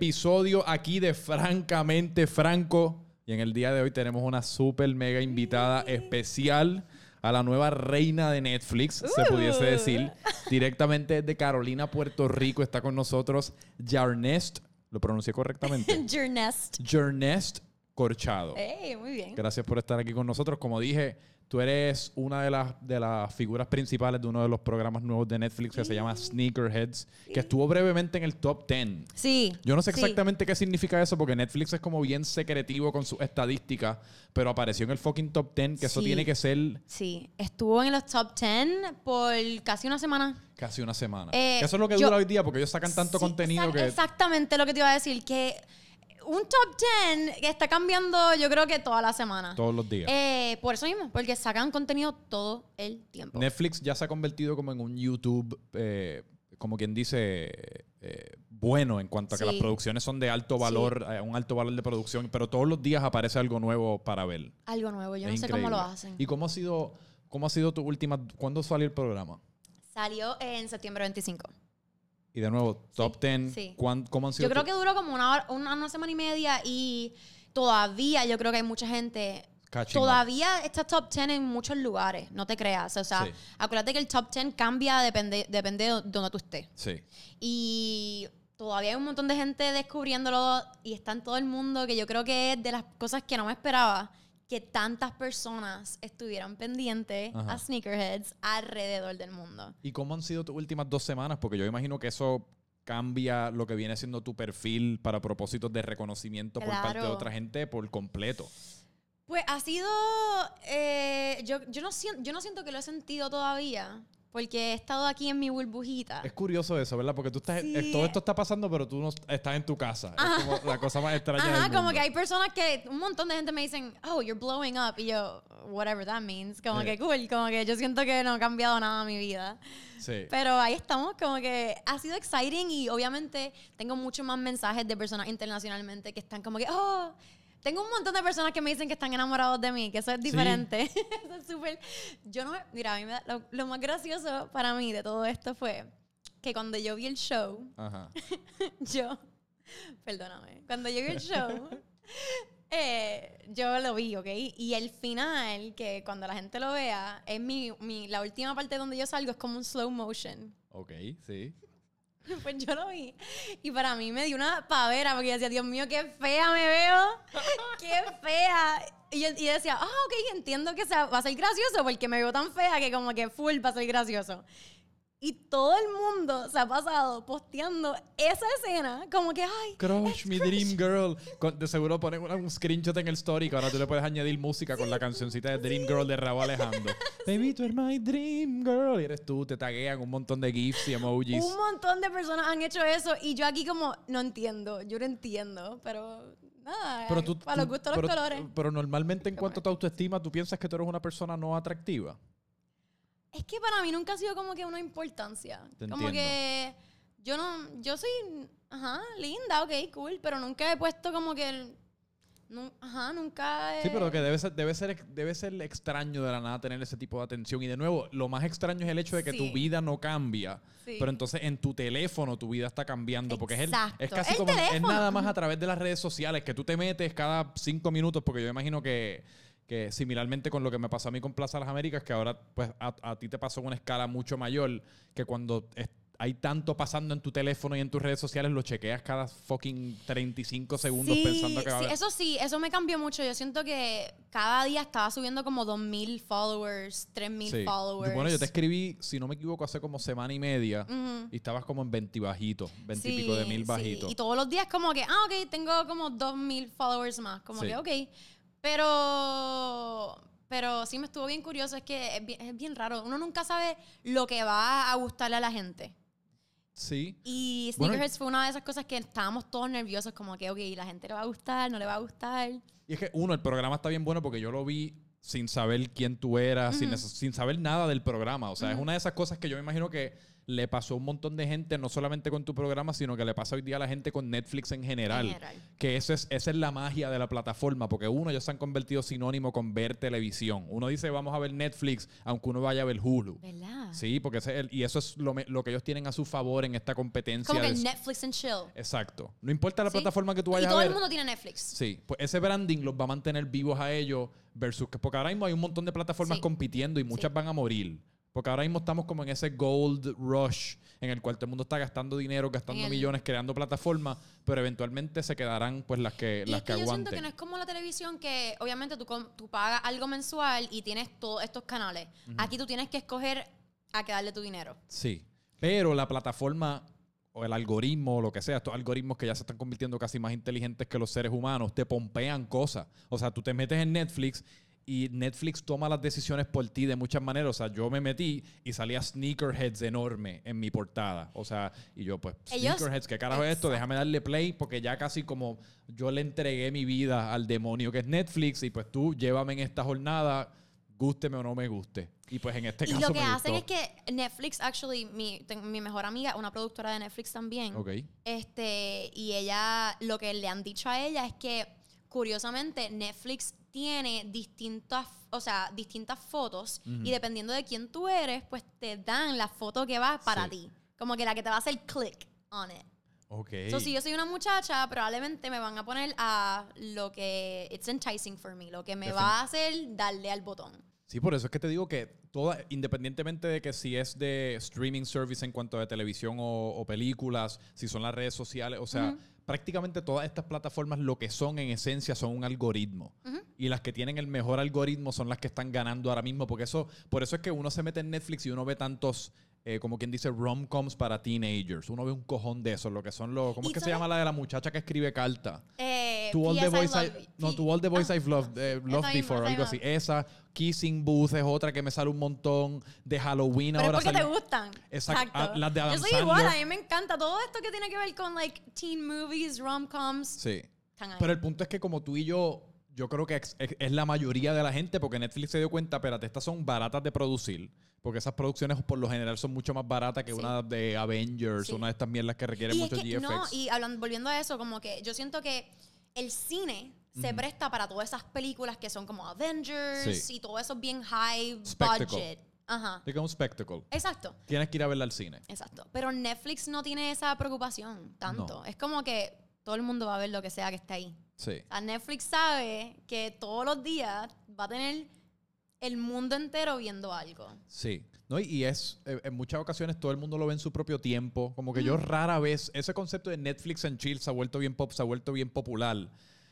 episodio aquí de Francamente Franco. Y en el día de hoy tenemos una super mega invitada especial a la nueva reina de Netflix, se pudiese decir. Directamente desde Carolina, Puerto Rico, está con nosotros Jarnest. ¿Lo pronuncié correctamente? Journest. Jarnest Corchado. Hey, muy bien. Gracias por estar aquí con nosotros. Como dije, tú eres una de las, de las figuras principales de uno de los programas nuevos de Netflix que se llama Sneakerheads, que estuvo brevemente en el top 10. Sí. Yo no sé sí. exactamente qué significa eso porque Netflix es como bien secretivo con sus estadísticas, pero apareció en el fucking top 10, que eso tiene que ser Sí, estuvo en los top 10 por casi una semana. casi una semana. Eh, eso es lo que yo- dura hoy día porque ellos sacan tanto Sí, contenido exact- que... Exactamente lo que te iba a decir, que un top 10 que está cambiando yo creo que toda la semana. Todos los días. Eh, por eso mismo, porque sacan contenido todo el tiempo. Netflix ya se ha convertido como en un YouTube, eh, como quien dice, eh, bueno en cuanto a que Sí. las producciones son de alto valor, eh, un alto valor de producción, pero todos los días aparece algo nuevo para ver. Algo nuevo, yo Es no sé cómo lo hacen. ¿Y cómo ha sido, cómo ha sido tu última, cuándo salió el programa? Salió en septiembre 25. Y de nuevo, top 10, sí. ¿cuán- ¿cómo han sido? Yo creo que duró como una, hora- una, una semana y media y todavía yo creo que hay mucha gente. Catching up. Todavía está top 10 en muchos lugares, no te creas. O sea, Sí. acuérdate que el top 10 cambia depende, depende de donde tú estés. Sí. Y todavía hay un montón de gente descubriéndolo y está en todo el mundo, que yo creo que es de las cosas que no me esperaba, que tantas personas estuvieran pendientes Ajá. a Sneakerheads alrededor del mundo. ¿Y cómo han sido tus últimas dos semanas? Porque yo imagino que eso cambia lo que viene siendo tu perfil para propósitos de reconocimiento por parte de otra gente por completo. Pues ha sido. eh, yo, yo, no siento, yo no siento que lo he sentido todavía. Porque he estado aquí en mi burbujita. Es curioso eso, ¿verdad? Porque tú estás, Sí. eh, todo esto está pasando, pero tú no estás en tu casa. Es como la cosa más extraña Ajá, del como mundo. que hay personas que. Un montón de gente me dicen, oh, you're blowing up. Y yo, whatever that means. Como Eh. que cool. Como que yo siento que no ha cambiado nada en mi vida. Sí. Pero ahí estamos, como que ha sido exciting y obviamente tengo muchos más mensajes de personas internacionalmente que están como que, oh, tengo un montón de personas que me dicen que están enamorados de mí, que eso es diferente. eso es súper... Yo no, mira, a mí me da- lo, lo más gracioso para mí de todo esto fue que cuando yo vi el show, Ajá. yo, perdóname, cuando yo vi el show, eh, yo lo vi, ¿ok? Y el final, que cuando la gente lo vea, es mi, mi, la última parte donde yo salgo, es como un slow motion. Ok, sí. Pues yo lo vi. Y para mí me dio una pavera porque yo decía, Dios mío, qué fea me veo. Qué fea. Y yo, y yo decía, ah, ok, entiendo que sea- va a ser gracioso porque me veo tan fea que como que full va a ser gracioso. Y todo el mundo se ha pasado posteando esa escena como que, ay, Crush, mi dream girl. Con- de seguro ponen un screenshot en el story que ahora tú le puedes añadir música con la cancioncita de Dream Girl de Raúl Alejandro. Baby, tú eres my dream girl. Y eres tú, te taguean un montón de GIFs y emojis. un montón de personas han hecho eso y yo aquí como, no entiendo, yo no entiendo, pero nada, Pero tú, para los gustos los colores. pero normalmente en cuanto a tu autoestima, tú piensas que tú eres una persona no atractiva. Es que para mí nunca ha sido como que una importancia. Te como entiendo. que yo no, yo soy, ajá, linda, ok, cool, pero nunca he puesto como que, el- nu- ajá, nunca he... Sí, pero que debe ser, debe, ser, debe ser extraño de la nada tener ese tipo de atención. Y de nuevo, lo más extraño es el hecho de que tu Sí. vida no cambia. Sí. Pero entonces en tu teléfono tu vida está cambiando. Porque es, el- Exacto. es casi El como. Es teléfono. nada más a través de las redes sociales que tú te metes cada cinco minutos. Porque yo imagino que, que similarmente con lo que me pasó a mí con Plaza Las Américas, que ahora pues a, a ti te pasó en una escala mucho mayor, que cuando hay tanto pasando en tu teléfono y en tus redes sociales, lo chequeas cada fucking 35 segundos Sí, pensando que va a sí, haber. eso sí, eso me cambió mucho. Yo siento que cada día estaba subiendo como 2.000 followers, 3.000 Sí. followers. Bueno, yo te escribí, si no me equivoco, hace como semana y media Ujú. y estabas como en 20 bajitos, 20 y pico de mil bajitos. Y todos los días como que, ah, ok, tengo como 2.000 followers más. Como que, ok. Pero, pero sí me estuvo bien curioso. Es que es bien, es bien raro. Uno nunca sabe lo que va a gustarle a la gente. Sí. Y Bueno, Sneakerheads fue una de esas cosas que estábamos todos nerviosos. Como que, ok, la gente le va a gustar, no le va a gustar. Y es que, uno, el programa está bien bueno porque yo lo vi sin saber quién tú eras, sin, sin saber nada del programa. O sea, es una de esas cosas que yo me imagino que le pasó a un montón de gente, no solamente con tu programa, sino que le pasa hoy día a la gente con Netflix en general. En general. Que ese es, esa es la magia de la plataforma, porque uno, ya se han convertido sinónimo con ver televisión. Uno dice, vamos a ver Netflix, aunque uno vaya a ver Hulu. ¿Verdad? Sí, porque ese es el- y eso es lo, lo que ellos tienen a su favor en esta competencia. Como que Netflix and chill. Exacto. No importa la ¿Sí? plataforma que tú y vayas todo a el ver. mundo tiene Netflix. Sí, pues ese branding los va a mantener vivos a ellos versus que porque ahora mismo hay un montón de plataformas Sí. compitiendo y muchas Sí. van a morir. Porque ahora mismo estamos como en ese gold rush en el cual todo el mundo está gastando dinero, gastando el- millones, creando plataformas, pero eventualmente se quedarán pues las que, Y las es que, que yo siento que no es como la televisión que obviamente tú, tú pagas algo mensual y tienes todos estos canales. Aquí tú tienes que escoger a qué darle tu dinero. Sí, pero la plataforma o el algoritmo o lo que sea, estos algoritmos que ya se están convirtiendo casi más inteligentes que los seres humanos, te pompean cosas. O sea, tú te metes en Netflix y Netflix toma las decisiones por ti de muchas maneras. O sea, yo me metí y salía Sneakerheads enorme en mi portada. O sea, y yo pues, Ellos- Sneakerheads, ¿qué carajo es esto? Déjame darle play porque ya casi como yo le entregué mi vida al demonio que es Netflix y pues tú llévame en esta jornada, gústeme o no me guste. Y pues en este Y caso lo que me hacen gustó. es que Netflix, actually, mi, ten- mi mejor amiga, una productora de Netflix también, Ok. este, y ella, lo que le han dicho a ella es que, curiosamente, Netflix tiene distintas, o sea, distintas fotos y dependiendo de quién tú eres, pues te dan la foto que va para Sí. ti. Como que la que te va a hacer click on it. Ok. So, si yo soy una muchacha, probablemente me van a poner a lo que it's enticing for me, lo que me Defin- va a hacer darle al botón. Sí, por eso es que te digo que toda, independientemente de que si es de streaming service en cuanto a televisión o, o películas, si son las redes sociales, o sea, prácticamente todas estas plataformas lo que son en esencia son un algoritmo. Y las que tienen el mejor algoritmo son las que están ganando ahora mismo, porque eso, por eso es que uno se mete en Netflix y uno ve tantos, eh, como quien dice, rom-coms para teenagers. Uno ve un cojón de eso, lo que son los, ¿cómo ¿Y es que se llama la de la muchacha que escribe carta? Eh, To all the. I I, no, to all the boys Ah, I've loved, eh, loved before, algo así. Esa, Kissing Booth es otra que me sale un montón. De Halloween Pero es ahora porque te salió- gustan. Exacto. Ah, las de Adam Yo soy Sandler. igual, a mí me encanta todo esto que tiene que ver con like teen movies, rom-coms. Sí. Pero el punto es que como tú y yo, yo creo que es, es- es la mayoría de la gente, porque Netflix se dio cuenta, espérate, estas son baratas de producir, porque esas producciones por lo general son mucho más baratas que Sí. una de Avengers, Sí. una de estas mierdas que requieren y es mucho que, GFX. no, y hablando, volviendo a eso, como que yo siento que el cine se presta para todas esas películas que son como Avengers Sí. y todo eso bien high Spectacle. budget. Ajá. Es como un spectacle. Exacto. Tienes que ir a verla al cine. Exacto. Pero Netflix no tiene esa preocupación tanto. No. Es como que todo el mundo va a ver lo que sea que esté ahí. Sí. O sea, Netflix sabe que todos los días va a tener el mundo entero viendo algo. Sí. ¿No? Y- es, eh, en muchas ocasiones todo el mundo lo ve en su propio tiempo. Como que yo rara vez, ese concepto de Netflix and chill se ha vuelto bien pop, se ha vuelto bien popular.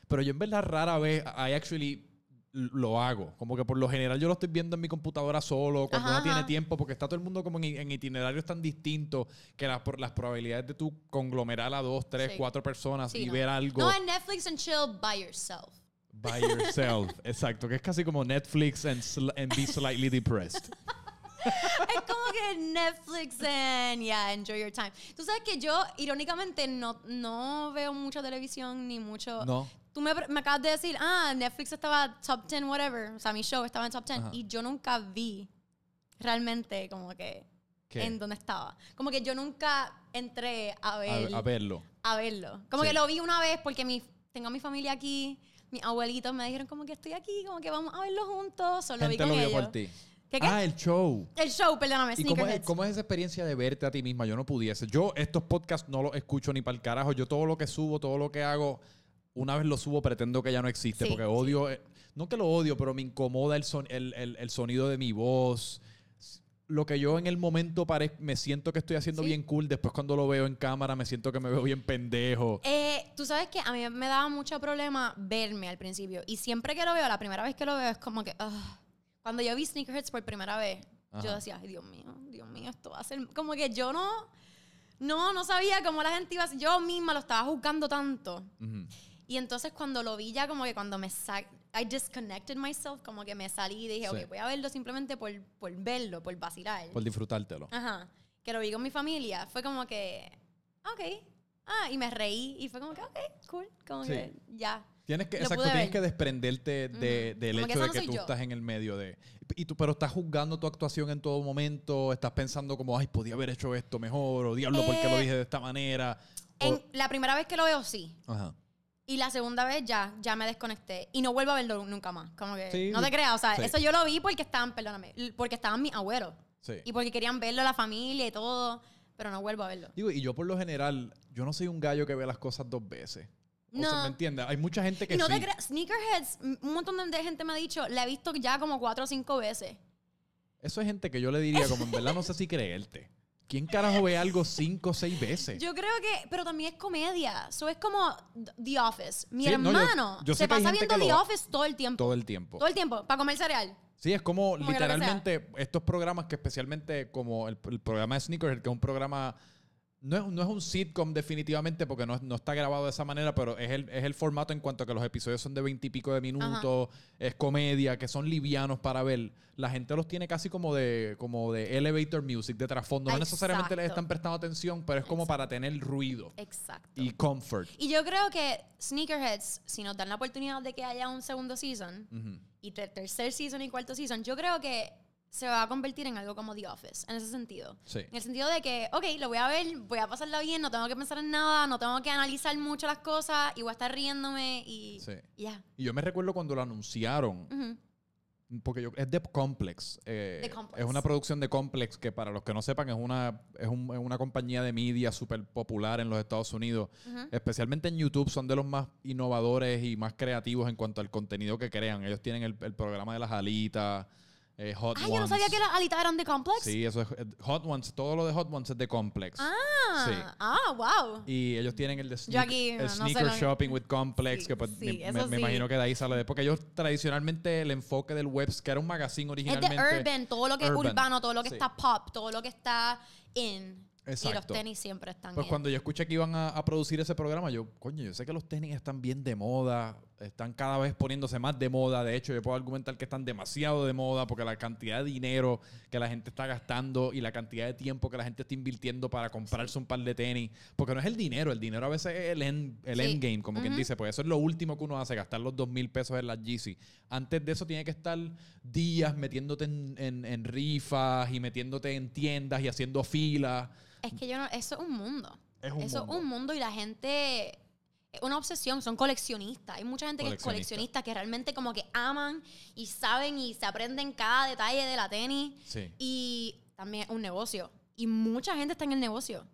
Pero yo en verdad rara vez, I actually lo hago. Como que por lo general yo lo estoy viendo en mi computadora solo, cuando Ajá, no tiene ajá. tiempo, porque está todo el mundo como en, en itinerarios tan distintos que las, por- las probabilidades de tú conglomerar a dos, tres, Sí. cuatro personas Sí, y no. ver algo No, en Netflix and chill by yourself. by yourself. Exacto, que es casi como Netflix and, and be slightly depressed. es como que Netflix and yeah, enjoy your time. Tú sabes que yo, irónicamente, no, no veo mucha televisión ni mucho. No. Tú me, me acabas de decir, ah, Netflix estaba top 10, whatever. O sea, mi show estaba en top 10. Ajá. Y yo nunca vi realmente como que ¿Qué? en dónde estaba. Como que yo nunca entré a ver, a verlo. a verlo. Como Sí. que lo vi una vez porque mi, tengo a mi familia aquí. Mis abuelitos me dijeron como que estoy aquí, como que vamos a verlo juntos. Solo vi Gente con lo vio ellos. por ti. ¿Qué, qué? Ah, el show. El show, perdóname, ¿Y cómo es, cómo es esa experiencia de verte a ti misma? Yo no pudiese. Yo estos podcasts no los escucho ni para el carajo. Yo todo lo que subo, todo lo que hago, una vez lo subo pretendo que ya no existe Sí, porque odio, eh, no que lo odio, pero me incomoda el, son- el, el- el sonido de mi voz. Lo que yo en el momento pare- me siento que estoy haciendo Sí. bien cool, después cuando lo veo en cámara me siento que me veo bien pendejo. Eh, Tú sabes que a mí me daba mucho problema verme al principio. Y siempre que lo veo, la primera vez que lo veo, es como que. ah. Cuando yo vi Sneakerheads por primera vez, yo Ajá. decía, ay, Dios mío, Dios mío, esto va a ser. Como que yo no. No, no sabía cómo la gente iba a. Yo misma lo estaba juzgando tanto. Ujú. Y entonces cuando lo vi ya, como que cuando me sa I disconnected myself, como que me salí y dije, Sí. ok, voy a verlo simplemente por, por verlo, por vacilar. Por disfrutártelo. Ajá. Que lo vi con mi familia. Fue como que, ok. Ah, y me reí. Y fue como que, ok, cool. Como Sí. que ya. Tienes que, Lo exacto, tienes que desprenderte de- del Como que hecho esa de no que soy tú yo. estás en el medio de... Y tú, pero estás juzgando tu actuación en todo momento, estás pensando como, ay, podía haber hecho esto mejor, o diablo, ¿por qué lo Eh, dije de esta manera? O- En la primera vez que lo veo, sí. Ajá. Y la segunda vez ya, ya me desconecté. Y no vuelvo a verlo nunca más. Como que, Sí. no te creas. O sea, Sí. eso yo lo vi porque estaban, perdóname, porque estaban mis abuelos. Sí. Y porque querían verlo la familia y todo. Pero no vuelvo a verlo. Digo, y yo por lo general, yo no soy un gallo que ve las cosas dos veces. O sea, No. ¿me entiendes? Hay mucha gente que no sí. te creas, Sneakerheads, un montón de gente me ha dicho, la he visto ya como cuatro o cinco veces. Eso es gente que yo le diría, como en verdad no sé si creerte. ¿Quién carajo ve algo cinco o seis veces? Yo creo que, pero también es comedia. Eso es como The Office. Mi Sí, no, yo- hermano yo se pasa viendo The lo- Office todo el tiempo. Todo el tiempo. Todo el tiempo, para comer cereal. Sí, es como, literalmente estos programas que especialmente como el, el programa de Sneakerhead, que es un programa, no es, no es un sitcom definitivamente porque no, no está grabado de esa manera, pero es el, es el formato en cuanto a que los episodios son de veintipico de minutos, es comedia, que son livianos para ver. La gente los tiene casi como de, como de elevator music, de trasfondo. No necesariamente les están prestando atención, pero es como para tener ruido Exacto. y comfort. Y yo creo que Sneakerheads, si nos dan la oportunidad de que haya un segundo season, y ter- tercer season y cuarto season, yo creo que se va a convertir en algo como The Office, en ese sentido. Sí. En el sentido de que, ok, lo voy a ver, voy a pasarla bien, no tengo que pensar en nada, no tengo que analizar mucho las cosas y voy a estar riéndome y, Sí. ya. Y yo me recuerdo cuando lo anunciaron, Ujú. Porque yo, es de Complex. eh, De Complex. Es una producción de Complex que para los que no sepan es una, es un- es una compañía de media súper popular en los Estados Unidos. Especialmente en YouTube son de los más innovadores y más creativos en cuanto al contenido que crean. Ellos tienen el, el programa de las alitas, eh, Hot Ah, Ones. yo no sabía que las alitas eran de Complex. Sí, eso es eh, Hot Ones. Todo lo de Hot Ones es de Complex. Ah, Sí. ah, wow. Y ellos tienen el de sneak- aquí, el no Sneaker lo- Shopping with Complex, Sí, que pues, sí, me, me- imagino que de ahí sale de. Porque ellos tradicionalmente el enfoque del webs, que era un magazine Es originalmente. de urban, todo lo que urban. es urbano, todo lo que está pop, todo lo que está in. Y los Exacto. tenis siempre están Pues in. cuando yo escuché que iban a, a producir ese programa, yo, coño, yo sé que los tenis están bien de moda, están cada vez poniéndose más de moda. De hecho, yo puedo argumentar que están demasiado de moda porque la cantidad de dinero que la gente está gastando y la cantidad de tiempo que la gente está invirtiendo para comprarse un par de tenis, porque no es el dinero, el dinero a veces es el, end, el Sí. endgame, como quien dice, pues eso es lo último que uno hace, gastar los dos mil pesos en las Yeezy. Antes de eso tiene que estar días metiéndote en, en- en rifas y metiéndote en tiendas y haciendo filas. Es que yo no, eso es un mundo. Es un eso mundo. es un mundo y la gente es una obsesión, son coleccionistas. Hay mucha gente que es Coleccionista. que realmente como que aman y saben y se aprenden cada detalle de la tenis Sí. y también es un negocio y mucha gente está en el negocio.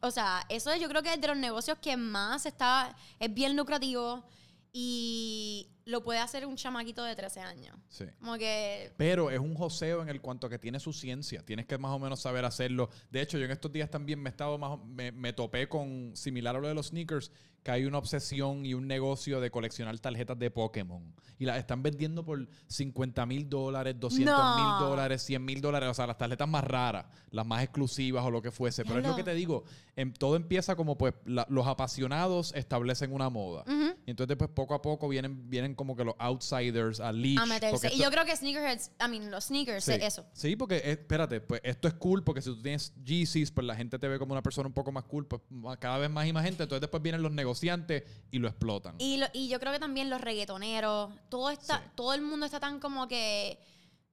O sea, eso es- yo creo que es de los negocios que más está es bien lucrativo y lo puede hacer un chamaquito de 13 años. Sí. Como que Pero es un joseo en el cuanto a que tiene su ciencia. Tienes que más o menos saber hacerlo. De hecho, yo en estos días también me he estado más, me, me topé con similar a lo de los sneakers, que hay una obsesión y un negocio de coleccionar tarjetas de Pokémon. Y las están vendiendo por 50 mil dólares, 200 mil No. dólares, 100 mil dólares. O sea, las tarjetas más raras, las más exclusivas o lo que fuese. Pero es lo que te digo, em- todo empieza como pues la- los apasionados establecen una moda. Y entonces pues poco a poco vienen, vienen como que los outsiders a leash. a meterse. Y yo creo que sneakerheads, I mean, los sneakers, Sí. es eso. Sí, porque eh, espérate, pues esto es cool porque si tú tienes Yeezys, pues la gente te ve como una persona un poco más cool, pues cada vez más y más gente, entonces después vienen los negociantes y lo explotan. Y, lo- y yo creo que también los reggaetoneros, todo está, Sí. todo el mundo está tan como que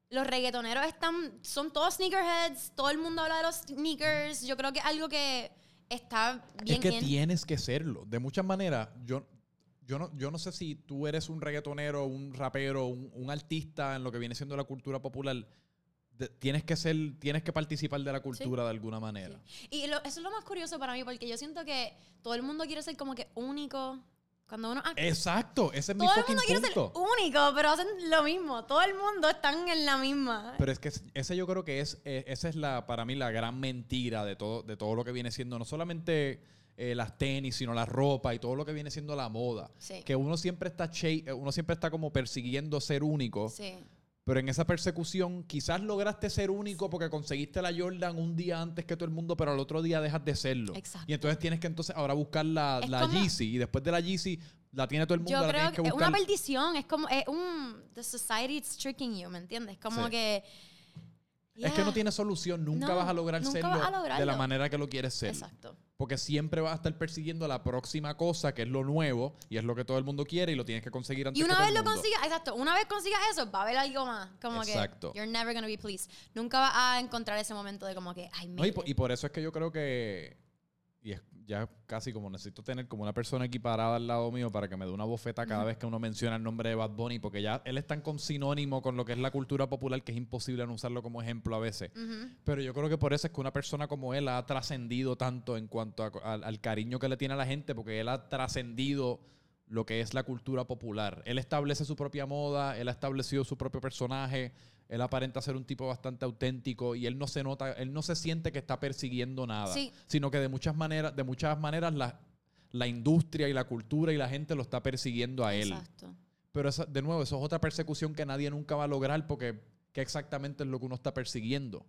los reggaetoneros están, son todos sneakerheads, todo el mundo habla de los sneakers. Yo creo que es algo que está bien es que tienes que serlo. De muchas maneras, yo, yo, no, yo no sé si tú eres un reggaetonero, un rapero, un, un artista en lo que viene siendo la cultura popular. Tienes que ser, tienes que participar de la cultura de alguna manera. Sí. Y lo- eso es lo más curioso para mí, porque yo siento que todo el mundo quiere ser como que único. Cuando uno. ah, Exacto, ese es mi todo el mundo quiere ser punto. único, pero hacen lo mismo. Todo el mundo están en la misma. Pero es que es- ese yo creo que es, eh, esa es la, para mí la gran mentira de todo, de todo lo que viene siendo, no solamente eh, las tenis, sino la ropa y todo lo que viene siendo la moda. Sí. Que uno siempre está eh, uno siempre está como persiguiendo ser único, Sí. Pero en esa persecución quizás lograste ser único porque conseguiste la Jordan un día antes que todo el mundo, pero al otro día dejas de serlo. Exacto. Y entonces tienes que entonces ahora buscar la, Es la como- Yeezy y después de la Yeezy la tiene todo el mundo, Yo la creo tienes que es una perdición, es como, es un, the society is tricking you, ¿me entiendes? Como Sí. que Es que no tiene solución, nunca No, vas a lograr serlo a de la manera que lo quieres ser. Exacto. Porque siempre vas a estar persiguiendo la próxima cosa, que es lo nuevo, y es lo que todo el mundo quiere, y lo tienes que conseguir antes Y una que todo vez el lo mundo. consigas, exacto, una vez consigas eso, va a haber algo más. Como Exacto. que you're never gonna be pleased. Nunca vas a encontrar ese momento de como que, ay, No, y, po- y por eso es que yo creo que. Y es ya casi como necesito tener como una persona equiparada al lado mío para que me dé una bofeta cada vez que uno menciona el nombre de Bad Bunny, porque ya él es tan con sinónimo con lo que es la cultura popular que es imposible no usarlo como ejemplo a veces. Pero yo creo que por eso es que una persona como él ha trascendido tanto en cuanto a- al cariño que le tiene a la gente, porque él ha trascendido lo que es la cultura popular. Él establece su propia moda, él ha establecido su propio personaje, él aparenta ser un tipo bastante auténtico y él no se nota, él no se siente que está persiguiendo nada, Sí. sino que de muchas maneras, de muchas maneras la, la industria y la cultura y la gente lo está persiguiendo a él. Exacto. Pero esa- de nuevo, eso es otra persecución que nadie nunca va a lograr porque ¿qué exactamente es lo que uno está persiguiendo?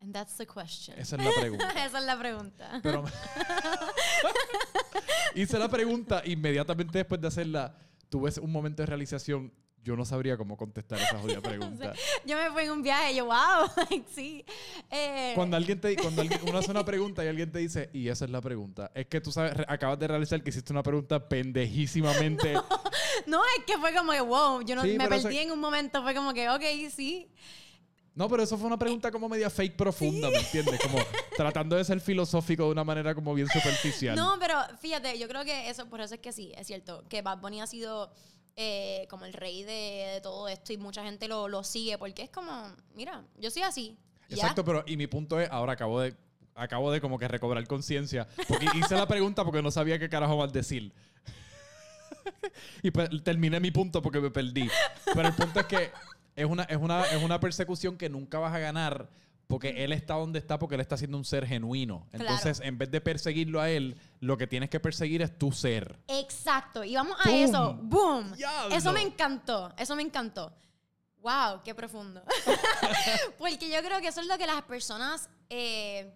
And that's the question. Esa es la pregunta. Esa es la pregunta. Pero hice la pregunta inmediatamente después de hacerla. Tuve un momento de realización. Yo no sabría cómo contestar esa jodida pregunta. Yo me fui en un viaje yo, wow, like, sí. Eh, Cuando alguien te, cuando alguien- uno hace una pregunta y alguien te dice, y esa es la pregunta, es que tú sabes, acabas de realizar que hiciste una pregunta pendejísimamente. no, es que fue como que, wow, yo no, Sí, me perdí eso- en un momento, fue como que, ok, sí. No, pero eso fue una pregunta como media fake profunda, ¿me entiendes? Como tratando de ser filosófico de una manera como bien superficial. No, pero fíjate, yo creo que eso, por eso es que sí, es cierto, que Bad Bunny ha sido eh, como el rey de, todo esto y mucha gente lo, lo sigue porque es como, mira, yo soy así. y ya. Exacto, pero y mi punto es, ahora acabo de acabo de como que recobrar conciencia, hice la pregunta porque no sabía qué carajo más decir. y pues terminé mi punto porque me perdí. Pero el punto es que es una, es una, es una persecución que nunca vas a ganar porque él está donde está porque él está siendo un ser genuino. Claro. Entonces, en vez de perseguirlo a él, lo que tienes que perseguir es tu ser. Exacto, y vamos a eso, boom. ¡Diablo! Eso me encantó, eso me encantó. Wow, qué profundo. Porque yo creo que eso es lo que las personas, eh,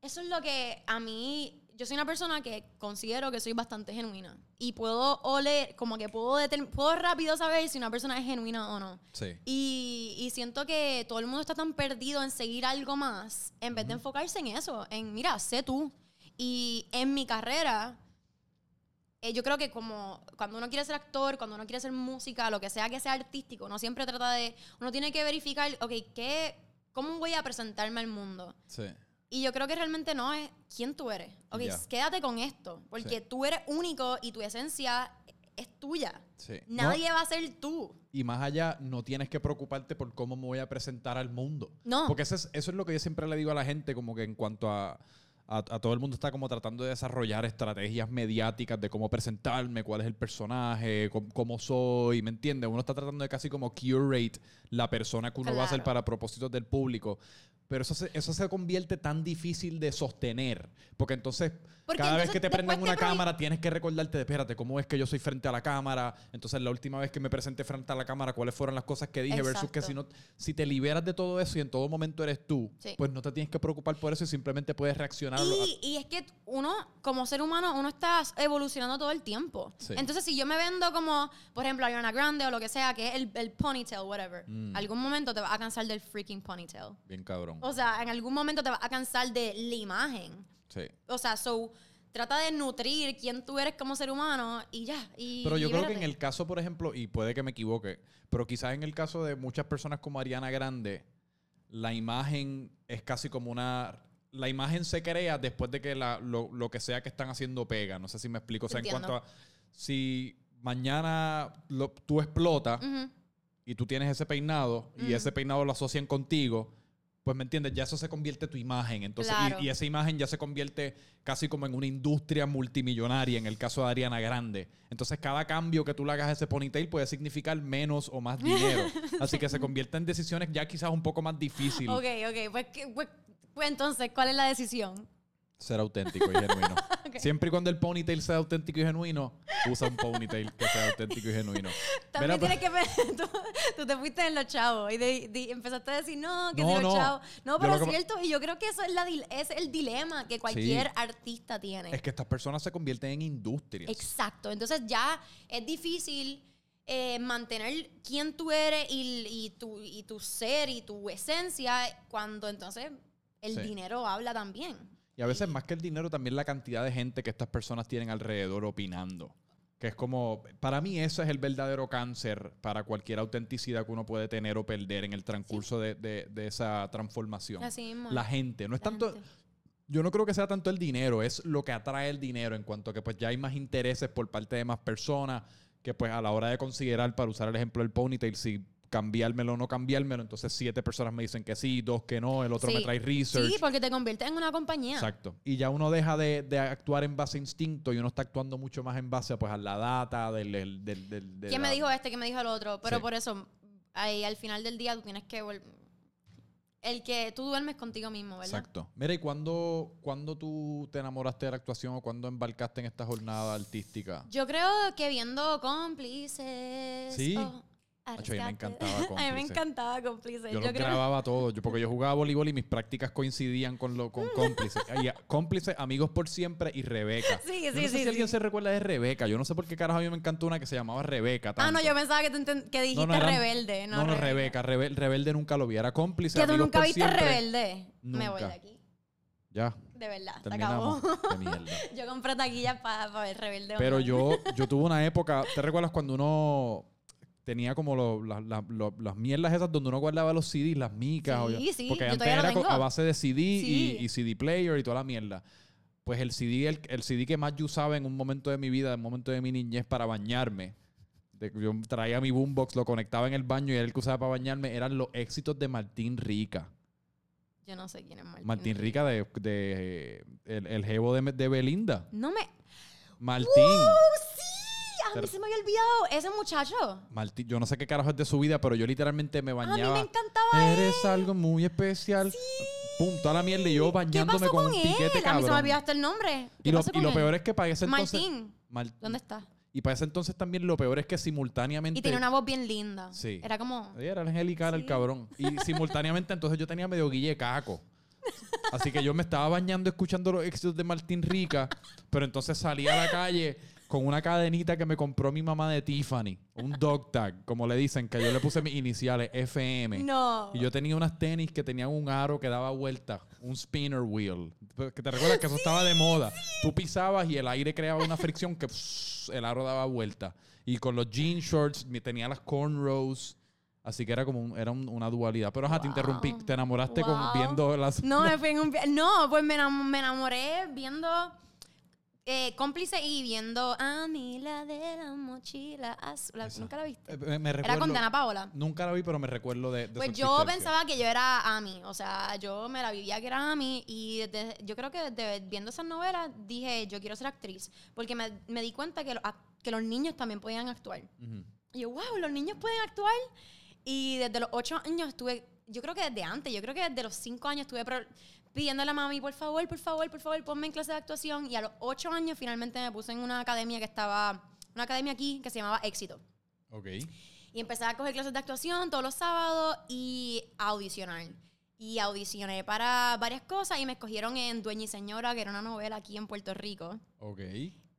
eso es lo que a mí, yo soy una persona que considero que soy bastante genuina y puedo oler, como que puedo, puedo rápido saber si una persona es genuina o no. Sí. Y, y siento que todo el mundo está tan perdido en seguir algo más, en vez de enfocarse en eso, en, mira, sé tú. Y en mi carrera, eh, yo creo que como cuando uno quiere ser actor, cuando uno quiere hacer música, lo que sea que sea artístico, uno siempre trata de, uno tiene que verificar, ok, ¿qué, ¿cómo voy a presentarme al mundo? Sí. Y yo creo que realmente no es quién tú eres. Ok, quédate con esto, porque Sí. tú eres único y tu esencia es tuya. Sí. Nadie va a ser tú. Y más allá, no tienes que preocuparte por cómo me voy a presentar al mundo. No. Porque eso es, eso es lo que yo siempre le digo a la gente, como que en cuanto a, a, a todo el mundo está como tratando de desarrollar estrategias mediáticas de cómo presentarme, cuál es el personaje, cómo, cómo soy, ¿me entiendes? Uno está tratando de casi como curate la persona que uno va a ser Claro. para propósitos del público. Pero eso se, eso se convierte tan difícil de sostener. Porque entonces, Porque cada vez entonces que te después una te cámara, tienes que recordarte de, espérate, ¿cómo es que yo soy frente a la cámara? Entonces, la última vez que me presenté frente a la cámara, ¿cuáles fueron las cosas que dije? Versus que si, no, si te liberas de todo eso y en todo momento eres tú, Sí. pues no te tienes que preocupar por eso y simplemente puedes reaccionar. Y, y es que uno, como ser humano, uno está evolucionando todo el tiempo. Sí. Entonces, si yo me vendo como, por ejemplo, Ariana Grande o lo que sea, que es el, el ponytail, whatever, Mm. algún momento te vas a cansar del freaking ponytail. Bien cabrón. O sea, en algún momento te vas a cansar de la imagen. Sí. O sea, so, trata de nutrir quién tú eres como ser humano y ya. Y Pero yo creo que en el caso, por ejemplo, y puede que me equivoque, pero quizás en el caso de muchas personas como Ariana Grande, la imagen es casi como una... La imagen se crea después de que la- lo, lo que sea que están haciendo pega. No sé si me explico. O sea, en cuanto a... Si mañana lo- tú explotas y tú tienes ese peinado y ese peinado lo asocian contigo, pues me entiendes, ya eso se convierte en tu imagen. Entonces, y- Claro. y, esa imagen ya se convierte casi como en una industria multimillonaria en el caso de Ariana Grande. Entonces, cada cambio que tú le hagas a ese ponytail puede significar menos o más dinero. Así que se convierte en decisiones ya quizás un poco más difíciles. Ok, ok. Pues, pues, pues entonces, ¿cuál es la decisión? Ser auténtico y genuino. Siempre y cuando el ponytail sea auténtico y genuino, usa un ponytail que sea auténtico y genuino. También Mira, tienes que ver, tú, tú te fuiste en los chavos y de- de- empezaste a decir, no, que No, si los no. chavos. No, pero es que- cierto, y yo creo que eso es, la, dil- es el dilema que cualquier artista tiene. Es que estas personas se convierten en industrias. Exacto. Entonces ya es difícil eh, mantener quién tú eres y, y tu, y tu ser y tu esencia, cuando entonces el Sí. dinero habla también. Y a veces más que el dinero, también la cantidad de gente que estas personas tienen alrededor opinando. Que es como, para mí eso es el verdadero cáncer para cualquier autenticidad que uno puede tener o perder en el transcurso de, de- de esa transformación. Así mismo. La gente, no es La tanto, gente. yo no creo que sea tanto el dinero, es lo que atrae el dinero en cuanto a que pues ya hay más intereses por parte de más personas que pues a la hora de considerar, para usar el ejemplo del ponytail, si cambiármelo o no cambiármelo, entonces siete personas me dicen que sí, dos que no, el otro me trae research. Sí, porque te conviertes en una compañía. Exacto. Y ya uno deja de, de actuar en base a instinto y uno está actuando mucho más en base pues, a la data del... del, del, del- de ¿Quién la- me dijo este? ¿Quién me dijo el otro? Pero Sí. por eso, ahí al final del día tú tienes que El que tú duermes contigo mismo, ¿verdad? Exacto. Mira, ¿y cuándo, cuándo tú te enamoraste de la actuación o cuándo embarcaste en esta jornada artística? Yo creo que viendo cómplices. Sí. oh, Acho, a mí me encantaba A mí me encantaba cómplices. Yo, Yo, creo. grababa todos, yo, porque yo jugaba voleibol y mis prácticas coincidían con, lo, con cómplices. Y a- cómplices, amigos por siempre y Rebeca. Sí, Yo sí, no sé sí, si alguien se recuerda de Rebeca. Yo no sé por qué carajo a mí me encantó una que se llamaba Rebeca. Ah, no, yo pensaba que, enten- que dijiste eran- rebelde. No, No, Rebeca. Rebel- rebelde nunca lo vi. Era cómplice. Que tú nunca viste siempre. rebelde. Me voy de aquí. Ya, De verdad, se acabó. Yo compré taquillas para ver rebelde. Pero yo, yo tuve una época, ¿te recuerdas cuando uno tenía como lo- la- la- lo- las mierdas esas donde uno guardaba los CDs, las micas? o- Sí, sí, Porque antes era tengo. a base de CD Sí. y, y CD player y toda la mierda. Pues el CD, el, el CD que más yo usaba en un momento de mi vida, en un momento de mi niñez para bañarme, de- yo traía mi boombox, lo conectaba en el baño y era el que usaba para bañarme, eran los éxitos de Martín Rica. Yo no sé quién es Martín. Martín Rica de, de- el, el jevo de, de Belinda. No me. Martín. ¡Uh, sí! A mí se me había olvidado. Ese muchacho. Martín, yo no sé qué carajo es de su vida, pero yo literalmente me A mí bañaba. me encantaba él. Eres algo muy especial. Pum, toda la mierda y yo ¿Qué bañándome pasó con con un él? piquete A mí se me cabrón. olvidó hasta el nombre. ¿Qué Y lo, pasó y con lo él? peor es que para ese entonces. Martín. Mar- ¿Dónde está? Y para ese entonces también lo peor es que simultáneamente. Y tenía una voz bien linda. Sí. Era como. Oye, Era angelical el Sí. cabrón. Y simultáneamente entonces yo tenía medio guille caco. Así que yo me estaba bañando escuchando los éxitos de Martín Rica, pero entonces salí a la calle con una cadenita que me compró mi mamá de Tiffany, un dog tag, como le dicen, que yo le puse mis iniciales, FM. No. Y yo tenía unas tenis que tenían un aro que daba vuelta, un spinner wheel. Que te recuerdas que eso estaba de moda. Tú pisabas y el aire creaba una fricción que el aro daba vuelta. Y con los jean shorts tenía las cornrows. Así que era como un- era un- una dualidad. Pero ajá, te Wow. interrumpí. Te enamoraste con viendo las. No, No, pues me enamoré viendo eh, cómplice y viendo a mí la de la mochila azul. ¿Nunca la viste? Eh, me, me Era con Dana Paola. Nunca la vi, pero me recuerdo de, de Pues su yo pensaba que yo era Ami, o sea, yo me la vivía que era Ami y desde- yo creo que desde viendo esas novelas dije, yo quiero ser actriz, porque me, me di cuenta que, lo- a- que los niños también podían actuar. Y yo, wow, los niños pueden actuar. Y desde los ocho años estuve, yo creo que desde antes, yo creo que desde los cinco años estuve pro- pidiéndole a mami, por favor, por favor, por favor, ponme en clase de actuación. Y a los ocho años finalmente me puse en una academia que estaba, una academia aquí que se llamaba Éxito. Ok. Y empecé a coger clases de actuación todos los sábados y a audicionar. Y audicioné para varias cosas y me escogieron en Dueña y Señora, que era una novela aquí en Puerto Rico. Ok.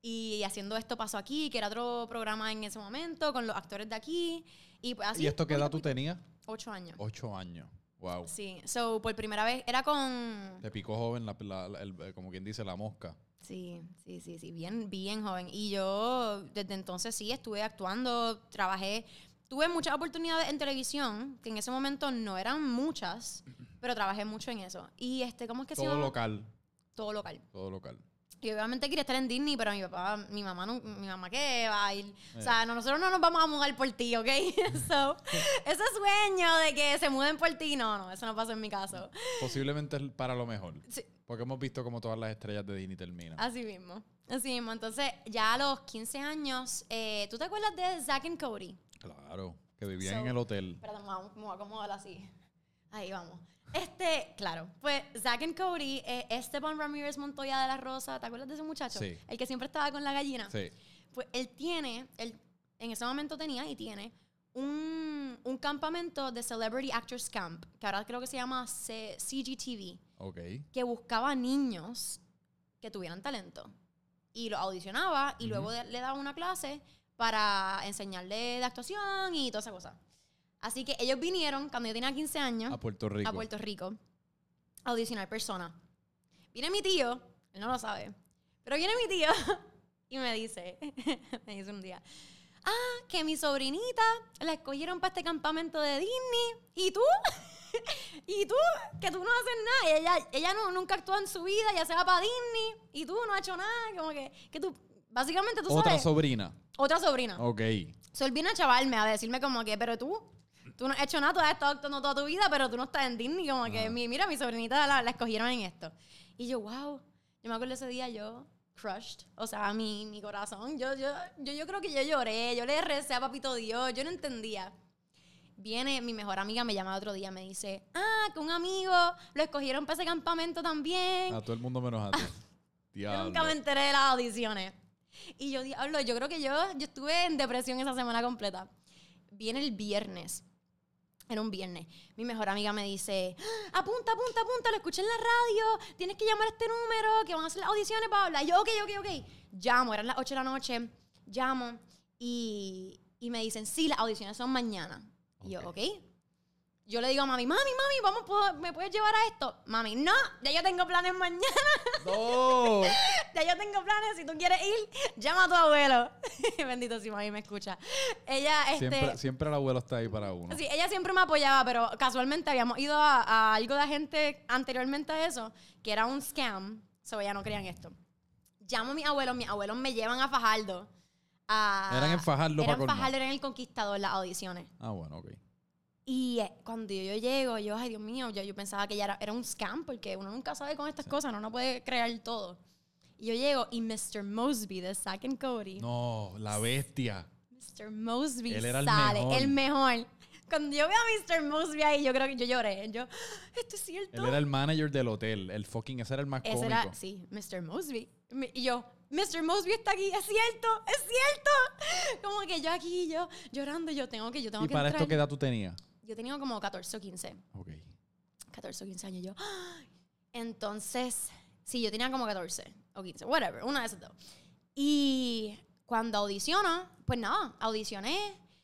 Y haciendo esto pasó aquí, que era otro programa en ese momento, con los actores de aquí. Y pues así. ¿Y esto qué edad tú tenías? Ocho años. Ocho años. Wow. Sí. So, por primera vez, era con. Te picó joven, la, la- la- el- eh, como quien dice, la mosca. Sí, sí, sí, sí, bien, bien joven. Y yo desde entonces sí estuve actuando, trabajé, tuve muchas oportunidades en televisión, que en ese momento no eran muchas, pero trabajé mucho en eso. Y este, ¿cómo es que se Todo llama? local. Todo local. Todo local. Y obviamente quería estar en Disney, pero mi papá, mi mamá no, mi mamá qué va a ir. O Eh. sea, no, nosotros no nos vamos a mudar por ti, ¿ok? so, ese sueño de que se muden por ti, no, no, eso no pasó en mi caso. Posiblemente para lo mejor. Sí, Porque hemos visto como todas las estrellas de Disney terminan. así mismo. Así mismo. Entonces, ya a los 15 años, eh, ¿tú te acuerdas de Zack and Cody? Claro. Que vivían So- en el hotel. A- me voy a acomodar así. Ahí vamos. Este, claro, pues Zack and Cody, eh, Esteban Ramírez Montoya de la Rosa, ¿te acuerdas de ese muchacho? Sí. El que siempre estaba con la gallina. Sí. Pues él tiene, él en ese momento tenía y tiene un, un campamento de Celebrity Actors Camp, que ahora creo que se llama C- CGTV, Ok. que buscaba niños que tuvieran talento. Y lo audicionaba y luego de- le daba una clase para enseñarle de actuación y toda esa cosa. Así que ellos vinieron cuando yo tenía 15 años A Puerto Rico. a Puerto Rico a audicionar personas. Viene mi tío, él no lo sabe, pero viene mi tío y me dice, me dice un día, ah, que mi sobrinita la escogieron para este campamento de Disney. ¿Y tú? ¿Y tú? Que tú no haces nada. Ella, ella no, nunca actúa en su vida, ya se va para Disney. Y tú no has hecho nada. Como que, que tú, básicamente tú Otra sabes. sobrina. Otra sobrina. Ok. So, él viene a chavarme, a decirme como que, pero tú, tú no has hecho nada, tú has estado actuando toda tu vida, pero tú no estás en Disney. Como que, mira, mi sobrinita la, la escogieron en esto. Y yo, wow. Yo me acuerdo ese día, yo crushed. O sea, mi, mi corazón. Yo, yo, yo, yo creo que yo lloré. Yo le recé a Papito Dios. Yo no entendía. Viene mi mejor amiga, me llama otro día, me dice, ah, que un amigo lo escogieron para ese campamento también. A todo el mundo menos a ti. Yo nunca me enteré de las audiciones. Y yo, diablo, yo creo que yo, yo estuve en depresión esa semana completa. Viene el viernes. Era un viernes. Mi mejor amiga me dice, "Ah, apunta, apunta, apunta, lo escuché en la radio, tienes que llamar a este número, que van a hacer las audiciones para hablar. Y yo, ok, ok, ok. Llamo, eran las 8 de la noche, llamo y, y me dicen, sí, las audiciones son mañana. Y yo, Ok. Yo le digo a mami, mami, mami, vamos, ¿puedo- ¿me puedes llevar a esto? Mami, no, ya yo tengo planes mañana. No. Ya yo tengo planes, si tú quieres ir, llama a tu abuelo. Bendito si mami me escucha. Ella, este, Siempre, siempre el abuelo está ahí para uno. sí, ella siempre me apoyaba, pero casualmente habíamos ido a, a algo de gente anteriormente a eso, que era un scam, so ella no creían esto. Llamo a mis abuelos, mis abuelos me llevan a Fajardo. a- Eran en Fajardo Eran colmo. Fajardo, eran el Conquistador, las audiciones. Ah, bueno, ok. Y eh, cuando yo, llego, yo, ay Dios mío, yo, yo pensaba que ya era, era un scam, porque uno nunca sabe con estas cosas, uno no puede crear todo. Y yo llego y Mr. Mosby de Zack and Cody, No, la bestia. Mr. Mosby Él era el sale, mejor. el mejor. Cuando yo veo a Mr. Mosby ahí, yo creo que yo lloré. Yo, esto es cierto. Él era el manager del hotel. El fucking, ese era el más Ese cómico. era, sí, Mr. Mosby. Y yo, Mr. Mosby está aquí, es cierto, es cierto. Como que yo aquí, yo llorando, yo tengo que, yo tengo ¿Y que para entrar. esto qué edad tú tenías? Yo tenía como 14 o 15. Ok. 14 o 15 años. Yo, entonces, sí, yo tenía como 14 o 15, whatever, una de esas dos. Y cuando audiciono, pues nada, audicioné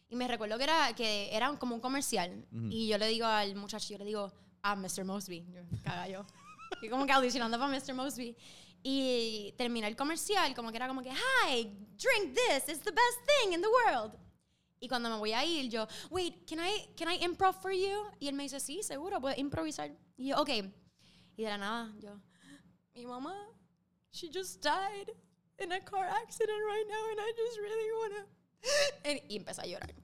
y me recuerdo que era, que era como un comercial. Ujú. Y yo le digo al muchacho, yo le digo, ah, Mr. Mosby. Yo, caga yo. Y como que audicionando para Mr. Mosby. Y terminé el comercial, como que era como que, hi, drink this, it's the best thing in the world. Y cuando me voy a ir, yo, wait, can I, can I improv for you? Y él me dice, sí, seguro, puedes improvisar. Y yo, ok. Y de la nada, yo, mi mamá, she just died in a car accident right now and I just really wanna... Y- Y empecé a llorar.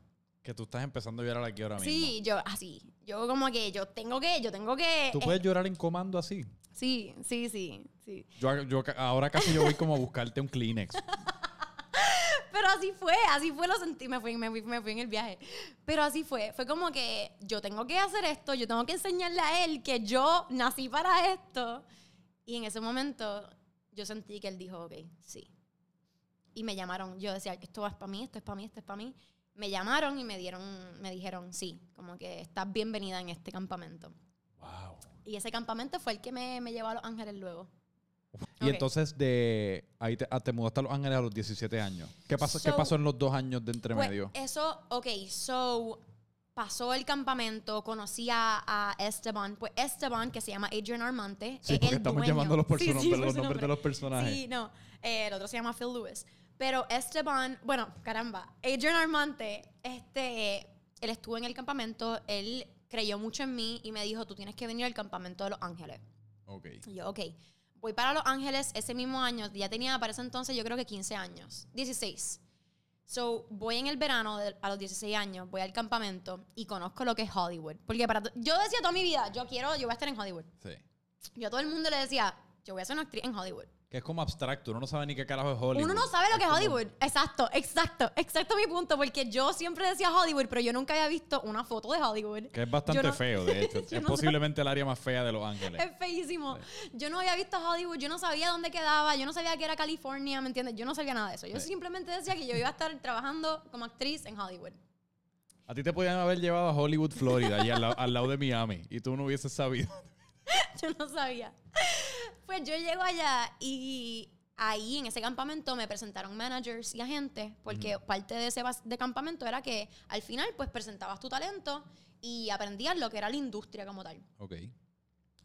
Que tú estás empezando a llorar aquí ahora mismo. Sí, yo así. Yo como que, yo tengo que, yo tengo que... ¿Tú eh, puedes llorar en comando así? sí, sí, sí, sí. Yo, yo ahora casi yo voy como a buscarte un Kleenex. Pero así fue, así fue lo sentí, me fui, me, fui, me fui en el viaje. Pero así fue, fue como que yo tengo que hacer esto, yo tengo que enseñarle a él que yo nací para esto. Y en ese momento yo sentí que él dijo, ok, sí. Y me llamaron, yo decía, esto es para mí, esto es para mí, esto es para mí. Me llamaron y me dieron, me dijeron, sí, como que estás bienvenida en este campamento. Wow. Y ese campamento fue el que me, me llevó a Los Ángeles luego. Y entonces de ahí te, ah, te mudaste a Los Ángeles a los 17 años. ¿Qué pasó, ¿qué So- pasó en los dos años de Pues, entremedio? eso, ok, so pasó el campamento, conocí a, a Esteban, pues Esteban, que se llama Adrian Armante. sí, es porque el estamos dueño. llamando los, Sí, sí, los nombres de los personajes. Sí, no, eh, el otro se llama Phil Lewis. Pero Esteban, bueno, caramba, Adrian Armante, este, él estuvo en el campamento, él creyó mucho en mí y me dijo, tú tienes que venir al campamento de Los Ángeles. Ok. Y yo, ok. Voy para Los Ángeles ese mismo año. Ya tenía para ese entonces, yo creo que 15 años. 16. So, voy en el verano de- a los 16 años, voy al campamento y conozco lo que es Hollywood. Porque para yo decía toda mi vida, yo quiero, yo voy a estar en Hollywood. Sí. Yo a todo el mundo le decía, yo voy a ser una actriz en Hollywood. Que es como abstracto. Uno no sabe ni qué carajo es Hollywood. Uno no sabe lo que es como- Hollywood. Exacto, exacto, exacto mi punto. Porque yo siempre decía Hollywood, pero yo nunca había visto una foto de Hollywood. Que es bastante no- feo, de hecho. Es no posiblemente el área más fea de Los Ángeles. Es feísimo. Yo no había visto Hollywood, yo no sabía dónde quedaba, yo no sabía que era California, ¿me entiendes? Yo no sabía nada de eso. Yo Sí. simplemente decía que yo iba a estar trabajando como actriz en Hollywood. A ti te podían haber llevado a Hollywood, Florida, al, lado- al lado de Miami, y tú no hubieses sabido. Yo no sabía. Pues yo llego allá y ahí en ese campamento me presentaron managers y agentes, porque parte de ese de campamento era que al final pues presentabas tu talento y aprendías lo que era la industria como tal. Ok.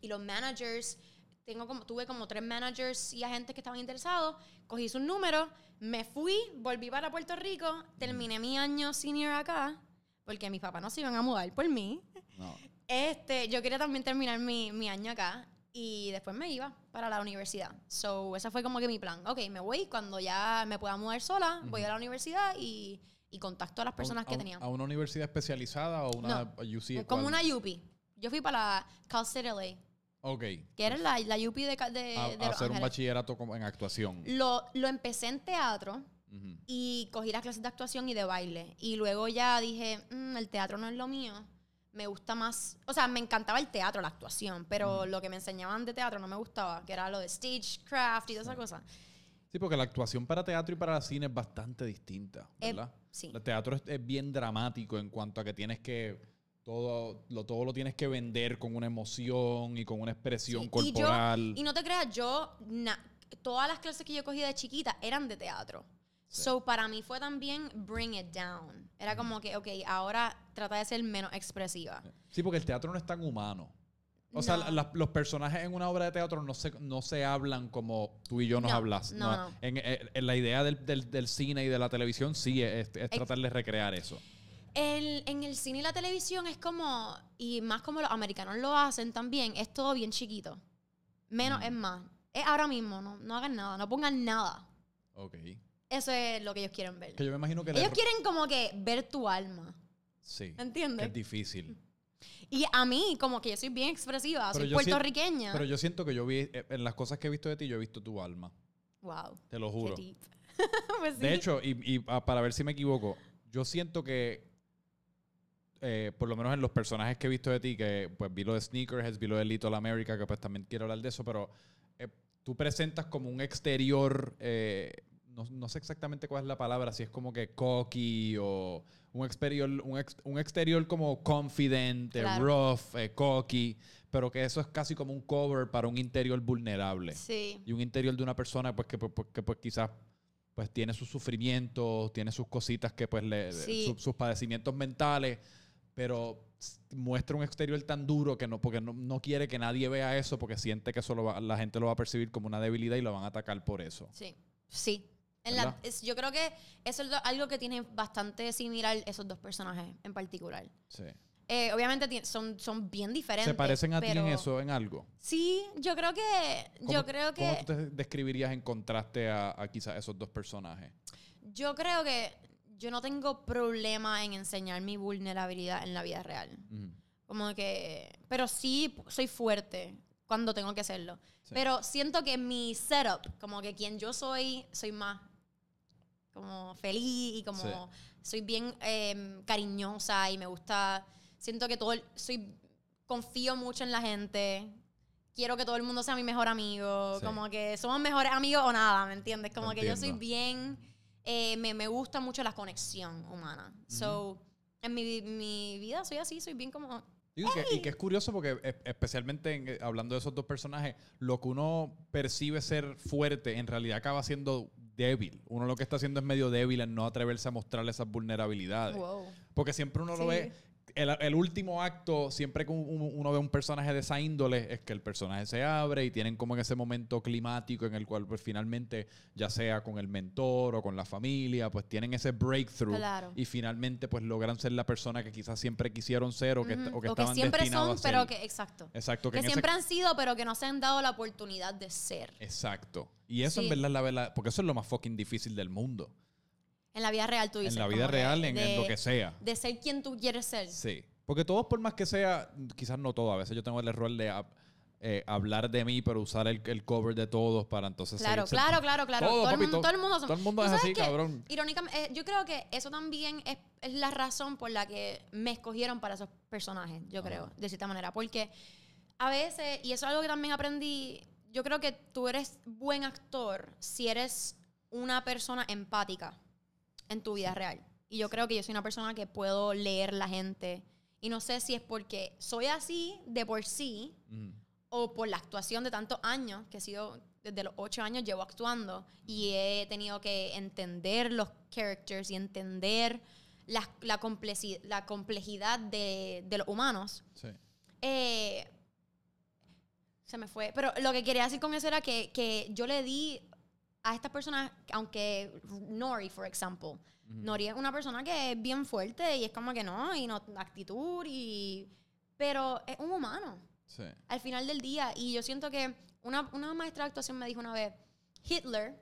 Y los managers, tengo como, tuve como tres managers y agentes que estaban interesados, cogí sus números, me fui, volví para Puerto Rico, terminé mi año senior acá, porque mis papás no se iban a mudar por mí. No. Este, yo quería también terminar mi, mi año acá y después me iba para la universidad. So, ese fue como que mi plan. Ok, me voy cuando ya me pueda mudar sola, voy a la universidad y, y contacto a las personas ¿A que tenía. ¿A una universidad especializada o una No, UC? como una UP. Yo fui para la Cal State LA, Ok. que era la, la UP de, de, A, de a Los hacer un bachillerato como en actuación. Lo, lo empecé en teatro y cogí las clases de actuación y de baile. Y luego ya dije, "Mm, el teatro no es lo mío. Me gusta más, o sea, me encantaba el teatro, la actuación, pero lo que me enseñaban de teatro no me gustaba, que era lo de stagecraft y toda esa cosa. Sí, porque la actuación para teatro y para cine es bastante distinta, Eh, ¿verdad? sí. El teatro es, es bien dramático en cuanto a que tienes que todo lo, todo lo tienes que vender con una emoción y con una expresión Sí, corporal. Y, yo, y no te creas, yo, na- todas las clases que yo cogí de chiquita eran de teatro. So, para mí fue también bring it down. Era como que, ok, ahora trata de ser menos expresiva. Sí, porque el teatro no es tan humano. O sea, No. la- la- los personajes en una obra de teatro no se, no se hablan como tú y yo nos No, hablas. no, no. En, en- en la idea del, del- del cine y de la televisión sí es, es tratar de recrear eso. El- en el cine y la televisión es como, y más como los americanos lo hacen también, es todo bien chiquito. Menos Mm. es más. Es ahora mismo, no, no hagan nada, no pongan nada. Ok. Eso es lo que ellos quieren ver. Que yo me imagino que... el Ellos quieren como que ver tu alma. Sí. ¿Entiendes? Que es difícil. Y a mí, como que yo soy bien expresiva, Pero soy puertorriqueña. Pero yo siento que yo vi, eh, en las cosas que he visto de ti, yo he visto tu alma. wow. Te lo Qué juro. deep. Pues sí. De hecho, y, y, ah, para ver si me equivoco, yo siento que, eh, por lo menos en los personajes que he visto de ti, que pues vi lo de Sneakerheads, vi lo de Little America, que pues también quiero hablar de eso, pero eh, tú presentas como un exterior, eh, no, no sé exactamente cuál es la palabra, si es como que cocky o un exterior, un, ex- un exterior como confident, Claro. rough, eh, cocky, pero que eso es casi como un cover para un interior vulnerable Sí. y un interior de una persona pues que, pues, pues, que, pues, quizás pues tiene sus sufrimientos, tiene sus cositas que pues le, Sí. su- sus padecimientos mentales, pero muestra un exterior tan duro que no porque no, no quiere que nadie vea eso porque siente que eso lo va- la gente lo va a percibir como una debilidad y lo van a atacar por eso. Sí. Sí. En la- ¿Verdad? es- yo creo que eso es algo que tiene bastante similar esos dos personajes en particular. Sí. Eh, obviamente son, son bien diferentes. ¿Se parecen a ti en eso, en algo? Sí, yo creo que. ¿Cómo- Yo creo ¿Cómo que. tú te describirías en contraste a, a quizás esos dos personajes? Yo creo que yo no tengo problema en enseñar mi vulnerabilidad en la vida real. Como que. Pero sí soy fuerte cuando tengo que serlo. Sí. Pero siento que mi setup, como que quien yo soy, soy más como feliz y como Sí. soy bien eh, cariñosa y me gusta. Siento que todo. el- soy. Confío mucho en la gente. Quiero que todo el mundo sea mi mejor amigo. Sí. Como que somos mejores amigos o nada, ¿me entiendes? Como Te que yo soy entiendo. bien. eh, me, me gusta mucho la conexión humana. So, en mi, mi vida soy así, soy bien como. Digo que- y que es curioso porque e- especialmente en- eh, hablando de esos dos personajes, lo que uno percibe ser fuerte en realidad acaba siendo débil. Uno lo que está haciendo es medio débil en no atreverse a mostrarle esas vulnerabilidades. Wow. Porque siempre uno lo ve, el, el último acto, siempre que un- uno, ve un personaje de esa índole, es que el personaje se abre y tienen como en ese momento climático en el cual pues finalmente, ya sea con el mentor o con la familia, pues tienen ese breakthrough Claro. y finalmente pues logran ser la persona que quizás siempre quisieron ser o que, o que o que estaban siempre destinados son, a ser. pero que. Exacto. Exacto, que, Que en ese- siempre han sido, pero que no se han dado la oportunidad de ser. Exacto. Y eso Sí. en verdad es la verdad, porque eso es lo más fucking difícil del mundo. En la vida real, tú dices. en la vida que real, en, en de- lo que sea. De ser quien tú quieres ser. Sí. Porque todos, por más que sea, quizás no todo, a veces yo tengo el error de eh, hablar de mí, pero usar el, el cover de todos para entonces... Claro, seguir- claro, claro, claro. Todo, Todo, el papi, mundo, todo- el mundo son- todo el mundo ¿Tú es así, qué? cabrón. Irónicamente, eh, yo creo que eso también es, es la razón por la que me escogieron para esos personajes, yo creo, de cierta manera. Porque a veces, y eso es algo que también aprendí, yo creo que tú eres buen actor si eres una persona empática en tu vida real. Y yo creo que yo soy una persona que puedo leer la gente. Y no sé si es porque soy así de por sí o por la actuación de tantos años, que he sido desde los ocho años llevo actuando y he tenido que entender los characters y entender la, la, complexi- la complejidad de, de los humanos. Sí. Eh, se me fue. Pero lo que quería decir con eso era que, que yo le di a estas personas, aunque Nori, por ejemplo, Nori es una persona que es bien fuerte y es como que no, y no actitud, y pero es un humano Sí. al final del día. Y yo siento que una, una maestra de actuación me dijo una vez, Hitler,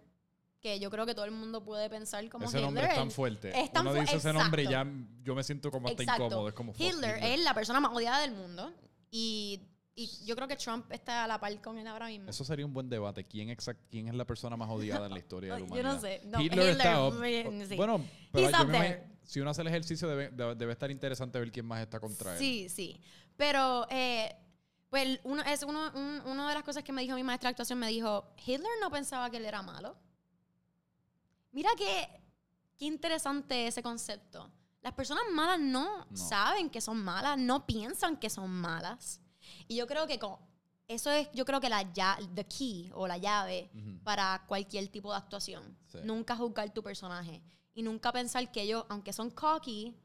que yo creo que todo el mundo puede pensar como Ese Hitler. nombre es tan fuerte. es tan Uno dice ese nombre y ya yo me siento como hasta Exacto. incómodo. Es como fuck, Hitler, es la persona más odiada del mundo. Y, y yo creo que Trump está a la par con él ahora mismo. Eso sería un buen debate. ¿Quién, exact, ¿Quién es la persona más odiada en la historia de la Yo humanidad? no sé. No, Hitler, está up. Hitler, sí. Bueno, pero yo me si uno hace el ejercicio debe, debe, estar interesante ver quién más está contra él. Sí, sí. Pero, eh, pues, uno, es uno, un- una de las cosas que me dijo mi maestra de actuación, me dijo, Hitler no pensaba que él era malo. Mira qué, qué interesante ese concepto. Las personas malas no, No. saben que son malas, no piensan que son malas. Y yo creo que con, eso es, yo creo que la ya, the key o la llave para cualquier tipo de actuación. Sí. Nunca juzgar tu personaje. Y nunca pensar que ellos, aunque son cocky,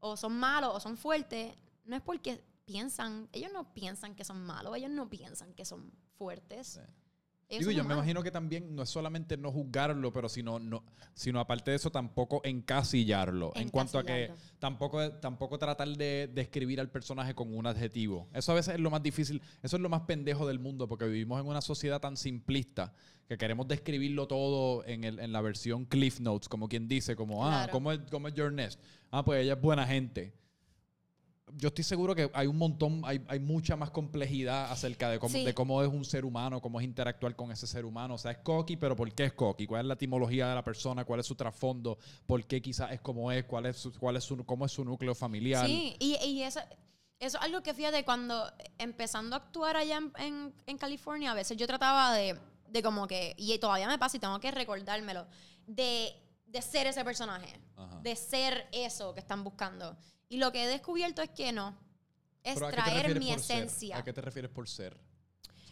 o son malos, o son fuertes, no es porque piensan, ellos no piensan que son malos, ellos no piensan que son fuertes. Sí. Digo, yo me imagino que también no es solamente no juzgarlo, pero sino, no, sino aparte de eso tampoco encasillarlo. En cuanto a que tampoco, tampoco tratar de describir al personaje con un adjetivo. Eso a veces es lo más difícil, eso es lo más pendejo del mundo, porque vivimos en una sociedad tan simplista que queremos describirlo todo en, el- en la versión Cliff Notes, como quien dice, como, ah, Claro. ¿cómo es, ¿cómo es Your Nest? Ah, pues ella es buena gente. Yo estoy seguro que hay un montón, hay, hay mucha más complejidad acerca de cómo, Sí. de cómo es un ser humano, cómo es interactuar con ese ser humano. O sea, es cocky, pero ¿por qué es cocky? ¿Cuál es la etimología de la persona? ¿Cuál es su trasfondo? ¿Por qué quizás es como es? ¿Cuál es su, cuál es su, ¿Cómo es su núcleo familiar? Sí, y, y eso, eso es algo que fíjate, cuando empezando a actuar allá en, en- en California, a veces yo trataba de, de como que, y todavía me pasa y tengo que recordármelo, de, de ser ese personaje, Ajá. de ser eso que están buscando. Y lo que he descubierto es que no, es Pero ¿a qué te traer mi por ser? esencia. ¿A qué te refieres por ser?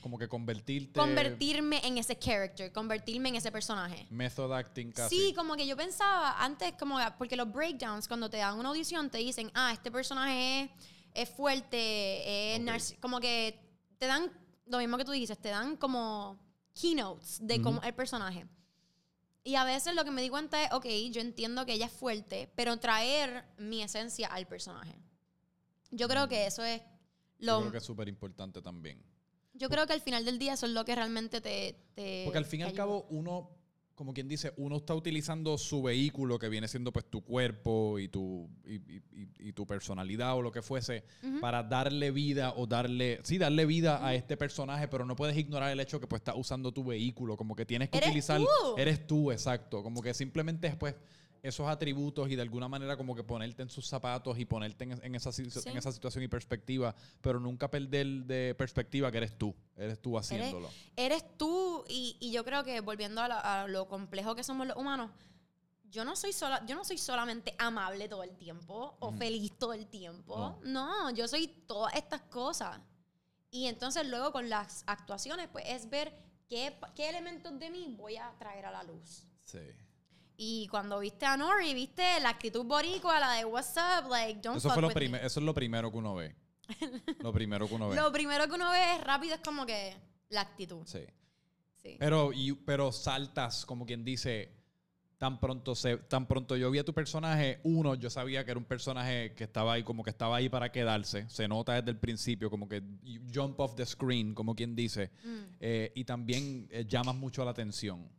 Como que convertirte... Convertirme en ese character, convertirme en ese personaje. Method acting casi. Sí, como que yo pensaba antes, como porque los breakdowns, cuando te dan una audición, te dicen, ah, este personaje es, es fuerte, es Ok. narci- como que te dan lo mismo que tú dices, te dan como keynotes de cómo el personaje. Y a veces lo que me di cuenta es, ok, yo entiendo que ella es fuerte, pero traer mi esencia al personaje. Yo creo que eso es Mm. Yo lo... creo que es súper importante también. Yo creo que al final del día eso es lo que realmente te... te Porque al fin y al cabo, uno, como quien dice, uno está utilizando su vehículo que viene siendo pues tu cuerpo y tu, y, y- y- y tu personalidad o lo que fuese para darle vida o darle, sí, darle vida a este personaje, pero no puedes ignorar el hecho que pues estás usando tu vehículo, como que tienes que Eres utilizar, tú. eres tú, exacto, como que simplemente después esos atributos y de alguna manera como que ponerte en sus zapatos y ponerte en, en esa, Sí. en esa situación y perspectiva, pero nunca perder de perspectiva que eres tú, eres tú haciéndolo. eres tú y, y yo creo que volviendo a, la- a lo complejo que somos los humanos, yo no soy sola, yo no soy solamente amable todo el tiempo o feliz todo el tiempo. No. yo soy todas estas cosas. Y entonces luego con las actuaciones, pues es ver qué, qué elementos de mí voy a traer a la luz. Sí. Y cuando viste a Nori, viste la actitud boricua, la de what's up, like don't Eso, fuck fue lo with me. eso es lo primero que uno ve. lo primero que uno ve. Lo primero que uno ve es rápido, es como que la actitud. Sí. Sí. Pero, y- pero saltas, como quien dice, tan pronto, se, tan pronto yo vi a tu personaje, uno, yo sabía que era un personaje que estaba ahí, como que estaba ahí para quedarse. Se nota desde el principio, como que you jump off the screen, como quien dice. Mm. Eh, y también eh, llamas mucho la atención.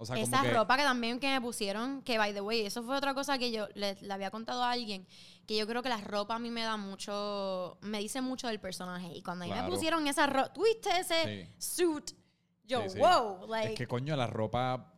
O sea, como Esa que, ropa que también que me pusieron, que by the way, eso fue otra cosa que yo le, le había contado a alguien, que yo creo que la ropa a mí me da mucho, me dice mucho del personaje. Y cuando a mí me Claro. pusieron esa ropa, ¿tuviste ese suit? Yo, Sí, sí. wow, like, Es que coño, la ropa.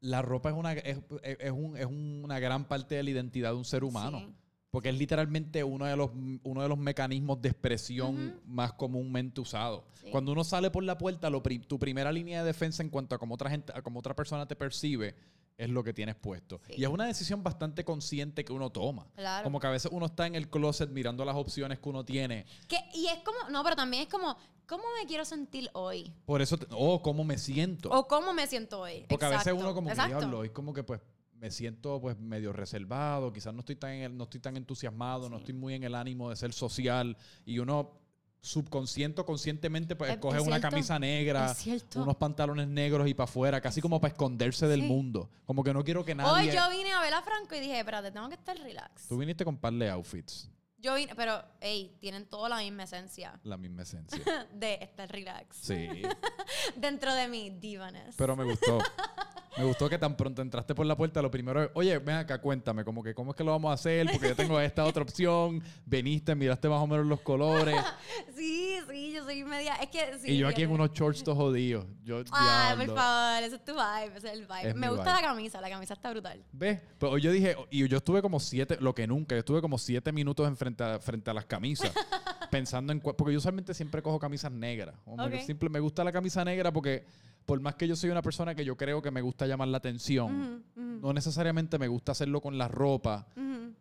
La ropa es una, es, es- es un- es una gran parte de la identidad de un ser humano. Sí. Porque es literalmente uno de los, uno de los mecanismos de expresión más comúnmente usados. Sí. Cuando uno sale por la puerta, lo pri- tu primera línea de defensa en cuanto a cómo otra gente, a cómo otra persona te percibe, es lo que tienes puesto. Sí. Y es una decisión bastante consciente que uno toma. Claro. Como que a veces uno está en el closet mirando las opciones que uno tiene. Que, y es como, no, pero también es como, ¿cómo me quiero sentir hoy? Por eso, te- oh, cómo me siento. O cómo me siento hoy. Porque a veces Exacto, uno como que exacto. diablo, es como que pues me siento pues medio reservado, quizás no estoy tan en el- no estoy tan entusiasmado, no estoy muy en el ánimo de ser social y uno subconsciente o conscientemente pues Es- escoge es una camisa negra, unos pantalones negros y para afuera, casi como para esconderse del Sí. mundo. Como que no quiero que Hoy nadie yo vine a ver a Franco y dije, espérate, tengo que estar relax. Tú viniste con par de outfits, Yo vine, pero, hey, tienen toda la misma esencia la misma esencia. de estar relax. Sí. Dentro de mi divanes. Pero me gustó. Me gustó que tan pronto entraste por la puerta, lo primero es, oye, ven acá, cuéntame, como que cómo es que lo vamos a hacer, porque yo tengo esta otra opción, veniste, miraste más o menos los colores, Sí, sí, yo soy media. Es que sí. y yo aquí en unos shorts todos jodidos. Yo, Ay, por favor, ese es tu vibe, ese es el vibe. Es Me mi gusta vibe. la camisa, la camisa está brutal. ¿Ves? Pero yo dije, y yo estuve como siete, lo que nunca, yo estuve como siete minutos en frente a, frente a las camisas, pensando en porque yo usualmente siempre cojo camisas negras. O me, Ok. simple, me gusta la camisa negra porque, por más que yo soy una persona que yo creo que me gusta llamar la atención, no necesariamente me gusta hacerlo con la ropa.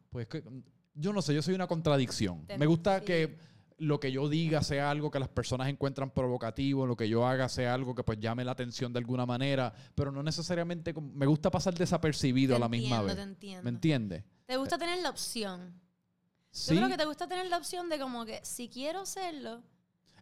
Pues que, yo no sé, yo soy una contradicción. Me gusta sí. que lo que yo diga sea algo que las personas encuentran provocativo, lo que yo haga sea algo que pues llame la atención de alguna manera, pero no necesariamente me gusta pasar desapercibido Te a la misma vez. te entiendo. ¿Me entiendes? ¿Te gusta tener la opción? Sí. Yo creo que te gusta tener la opción de como que si quiero hacerlo.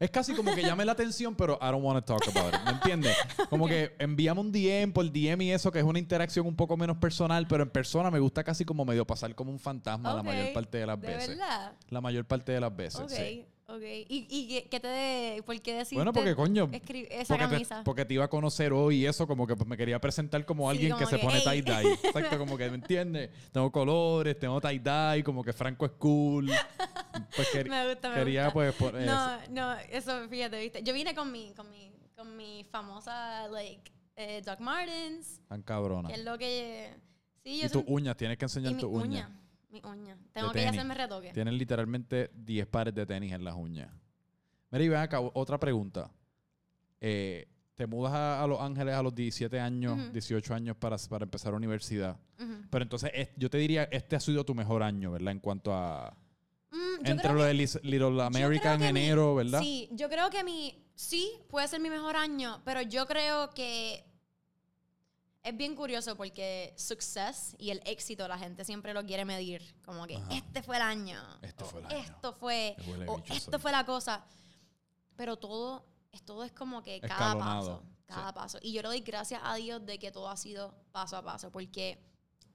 Es casi como que llame la atención, pero I don't want to talk about it. ¿Me entiendes? Como que enviamos un DM por DM y eso, que es una interacción un poco menos personal, pero en persona me gusta casi como medio pasar como un fantasma la mayor parte de las ¿De veces. verdad? La mayor parte de las veces. Ok, sí. Ok. ¿Y, y qué, te de, por qué decidiste Bueno, porque coño, esa porque te, camisa? porque te iba a conocer hoy y eso, como que pues, me quería presentar como Sí, alguien que se pone tie-dye. Exacto, como que, ¿me entiendes? Tengo colores, tengo tie-dye, como que Franco es cool. Pues quer- me gusta, me quería, gusta. pues, No, no, eso, fíjate, viste. Yo vine con mi, con mi, con mi famosa, like, eh, Doc Martens, tan cabrona. que es lo que... Sí, yo Y tus uñas, tienes que enseñar tus uña. Mi uña. Tengo que ir a hacerme retoque. Tienen literalmente 10 pares de tenis en las uñas. Mira, y ven acá, otra pregunta. Eh, te mudas a, a Los Ángeles a los 17 años, Ujú. 18 años para, para empezar universidad. Pero entonces, es- yo te diría, este ha sido tu mejor año, ¿verdad? En cuanto a... Mm, Entre lo que- de Little yo America creo en mi- enero, ¿verdad? Sí, yo creo que mi. Sí, puede ser mi mejor año, pero yo creo que. Es bien curioso porque success y el éxito la gente siempre lo quiere medir. Como que Ajá. este fue el año. Este fue el año. Esto fue. O esto soy. fue la cosa. Pero todo, es- todo es como que cada Escalonado, paso. Cada paso. Y yo le doy gracias a Dios de que todo ha sido paso a paso. Porque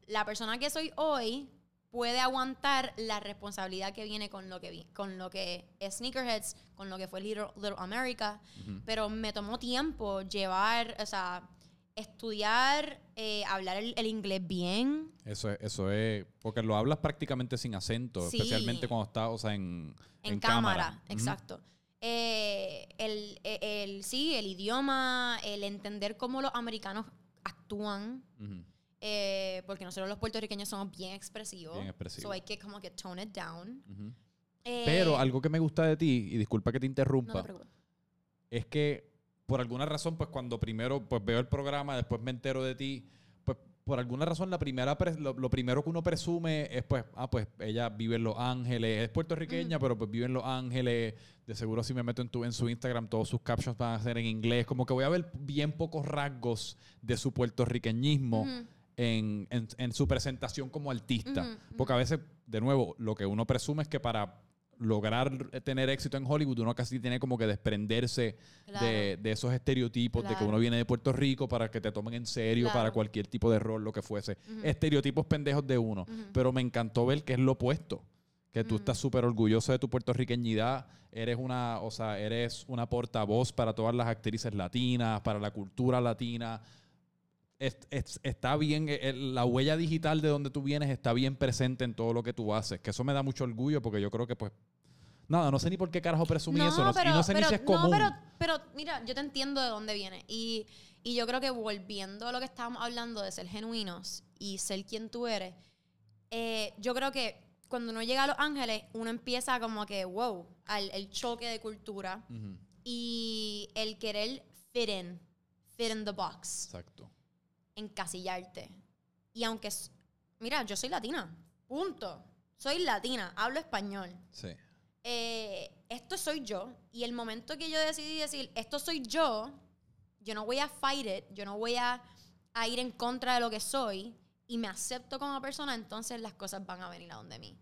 la persona que soy hoy puede aguantar la responsabilidad que viene con lo que vi, con lo que es Sneakerheads, con lo que fue Little, Little America, Ujú. pero me tomó tiempo llevar, o sea, estudiar, eh, hablar el, el inglés bien. Eso es, eso es, porque lo hablas prácticamente sin acento, Sí. especialmente cuando estás, o sea, en, En, cámara, Ujú. exacto. Eh, el, el- el- sí, el idioma, el entender cómo los americanos actúan, Ujú. eh, porque nosotros los puertorriqueños somos bien expresivos. Bien expresivos. So hay que como que tone it down. Eh, Pero algo que me gusta de ti, y disculpa que te no interrumpa, te es que por alguna razón, pues cuando primero pues veo el programa, después me entero de ti, pues por alguna razón la primera lo, lo primero que uno presume es pues, ah, pues ella vive en Los Ángeles, es puertorriqueña, pero pues vive en Los Ángeles, de seguro si me meto en, tu, en su Instagram, todos sus captions van a ser en inglés, como que voy a ver bien pocos rasgos de su puertorriqueñismo. En, en- en su presentación como artista. Porque a veces, de nuevo, lo que uno presume es que para lograr tener éxito en Hollywood, uno casi tiene como que desprenderse Claro. de, de esos estereotipos de que uno viene de Puerto Rico para que te tomen en serio Claro. para cualquier tipo de rol, lo que fuese. Estereotipos pendejos de uno. Pero me encantó ver que es lo opuesto. Que tú estás súper orgulloso de tu puertorriqueñidad. Eres una, o sea, eres una portavoz para todas las actrices latinas, para la cultura latina. Es- es- está bien, eh, la huella digital de donde tú vienes está bien presente en todo lo que tú haces. Que eso me da mucho orgullo porque yo creo que, pues, nada, no sé ni por qué carajo presumí eso. No, y no sé ni si es común. No, pero, pero mira, yo te entiendo de dónde viene. Y, y yo creo que volviendo a lo que estábamos hablando de ser genuinos y ser quien tú eres, eh, yo creo que cuando uno llega a Los Ángeles, uno empieza como que, wow, al, el choque de cultura y el querer fit in, fit in the box, Exacto. Encasillarte. Y aunque, mira, yo soy latina, punto. Soy latina, hablo español. Sí. Eh, esto soy yo. Y el momento que yo decidí decir, esto soy yo, yo no voy a fight it, yo no voy a, a ir en contra de lo que soy y me acepto como persona, entonces las cosas van a venir a donde mí.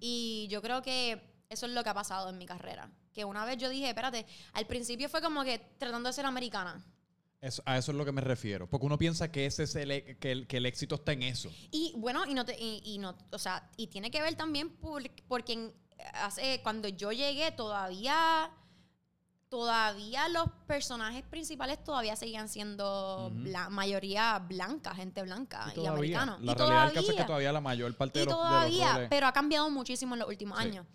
Y yo creo que eso es lo que ha pasado en mi carrera. Que una vez yo dije, espérate, al principio fue como que tratando de ser americana. Eso- a eso es lo que me refiero. Porque uno piensa que ese es el, e- que el, que el éxito está en eso. Y bueno, y no, te- y, y no, o sea, y tiene que ver también por- porque en- hace, cuando yo llegué todavía, todavía los personajes principales todavía seguían siendo Ujú. bla- mayoría blanca, gente blanca y, todavía. americana. La y realidad del caso es que todavía, todavía la mayor parte y de los, de los todavía, roles- pero ha cambiado muchísimo en los últimos Sí. años.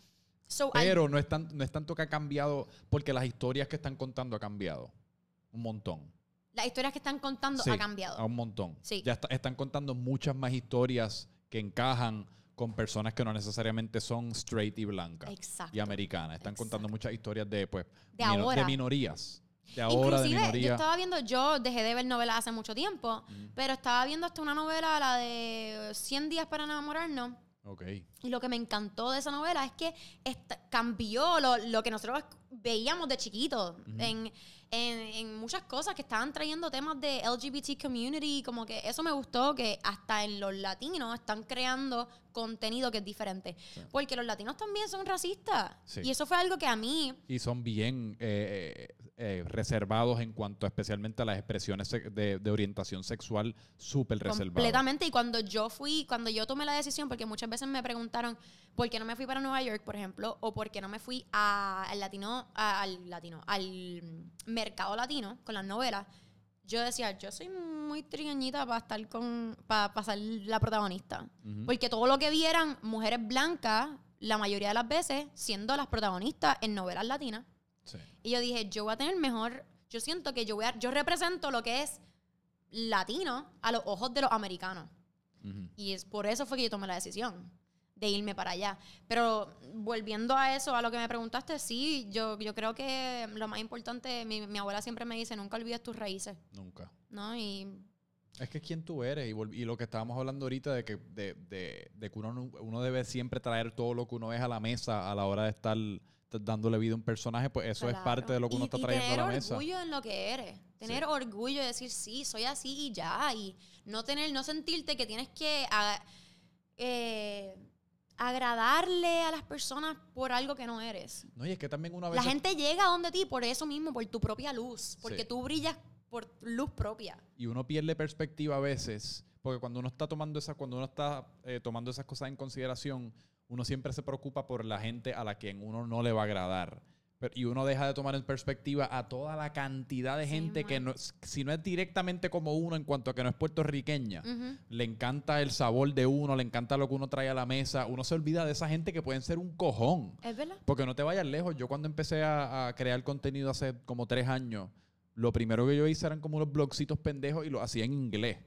So, Pero no es, tan- no es tanto que ha cambiado, porque las historias que están contando ha cambiado. Un montón. Las historias que están contando Sí, ha cambiado. A un montón. Sí. Ya está- están contando muchas más historias que encajan con personas que no necesariamente son straight y blancas Exacto. y americanas. Están contando muchas historias de, pues, De ahora. de minorías. De ahora, de Inclusive, yo estaba viendo, yo dejé de ver novelas hace mucho tiempo, pero estaba viendo hasta una novela, la de 100 días para enamorarnos. Ok. Y lo que me encantó de esa novela es que esta- cambió lo, lo que nosotros veíamos de chiquitos en, en- en muchas cosas que estaban trayendo temas de LGBT community. Como que eso me gustó, que hasta en los latinos están creando contenido que es diferente. Porque los latinos también son racistas. Sí. Y eso fue algo que a mí Y son bien eh, eh, reservados en cuanto especialmente a las expresiones de, de orientación sexual, súper reservados. Completamente. Y cuando yo fui, cuando yo tomé la decisión, porque muchas veces me preguntaron por qué no me fui para Nueva York, por ejemplo, o por qué no me fui a- al latino, a- al latino, al mercado latino con las novelas. Yo decía, yo soy muy trigueñita para estar con, para pasar la protagonista. Ujú. Porque todo lo que vieran mujeres blancas, la mayoría de las veces, siendo las protagonistas en novelas latinas. Sí. Y yo dije, yo voy a tener mejor, yo siento que yo voy a, yo represento lo que es latino a los ojos de los americanos. Ujú. Y es por eso fue que yo tomé la decisión de irme para allá. Pero volviendo a eso, a lo que me preguntaste, sí, yo, yo creo que lo más importante, mi, mi abuela siempre me dice, nunca olvides tus raíces, Nunca. ¿no? Y Es que es quien tú eres. Y, y lo que estábamos hablando ahorita de que, de, de- de que uno, no- uno debe siempre traer todo lo que uno es a la mesa a la hora de estar dándole vida a un personaje, pues eso es Claro. parte de lo que uno Y- está y trayendo a la tener mesa. orgullo en lo que eres. Tener Sí. orgullo de decir, sí, soy así y ya. Y no tener, no sentirte que tienes que a- eh, agradarle a las personas por algo que no eres. No, y es que también una vez... La gente llega a donde ti por eso mismo, por tu propia luz. Porque Sí. tú brillas por luz propia. Y uno pierde perspectiva a veces, porque cuando uno está tomando esas, cuando uno está eh, tomando esas cosas en consideración, uno siempre se preocupa por la gente a la que uno no le va a agradar. Pero- y uno deja de tomar en perspectiva a toda la cantidad de Sí, gente que no, si no es directamente como uno en cuanto a que no es puertorriqueña, le encanta el sabor de uno, le encanta lo que uno trae a la mesa, uno se olvida de esa gente que pueden ser un cojón. ¿Es verdad? Porque no te vayas lejos. Yo cuando empecé a, a crear contenido hace como tres años, lo primero que yo hice eran como unos blogcitos pendejos y lo hacía en inglés.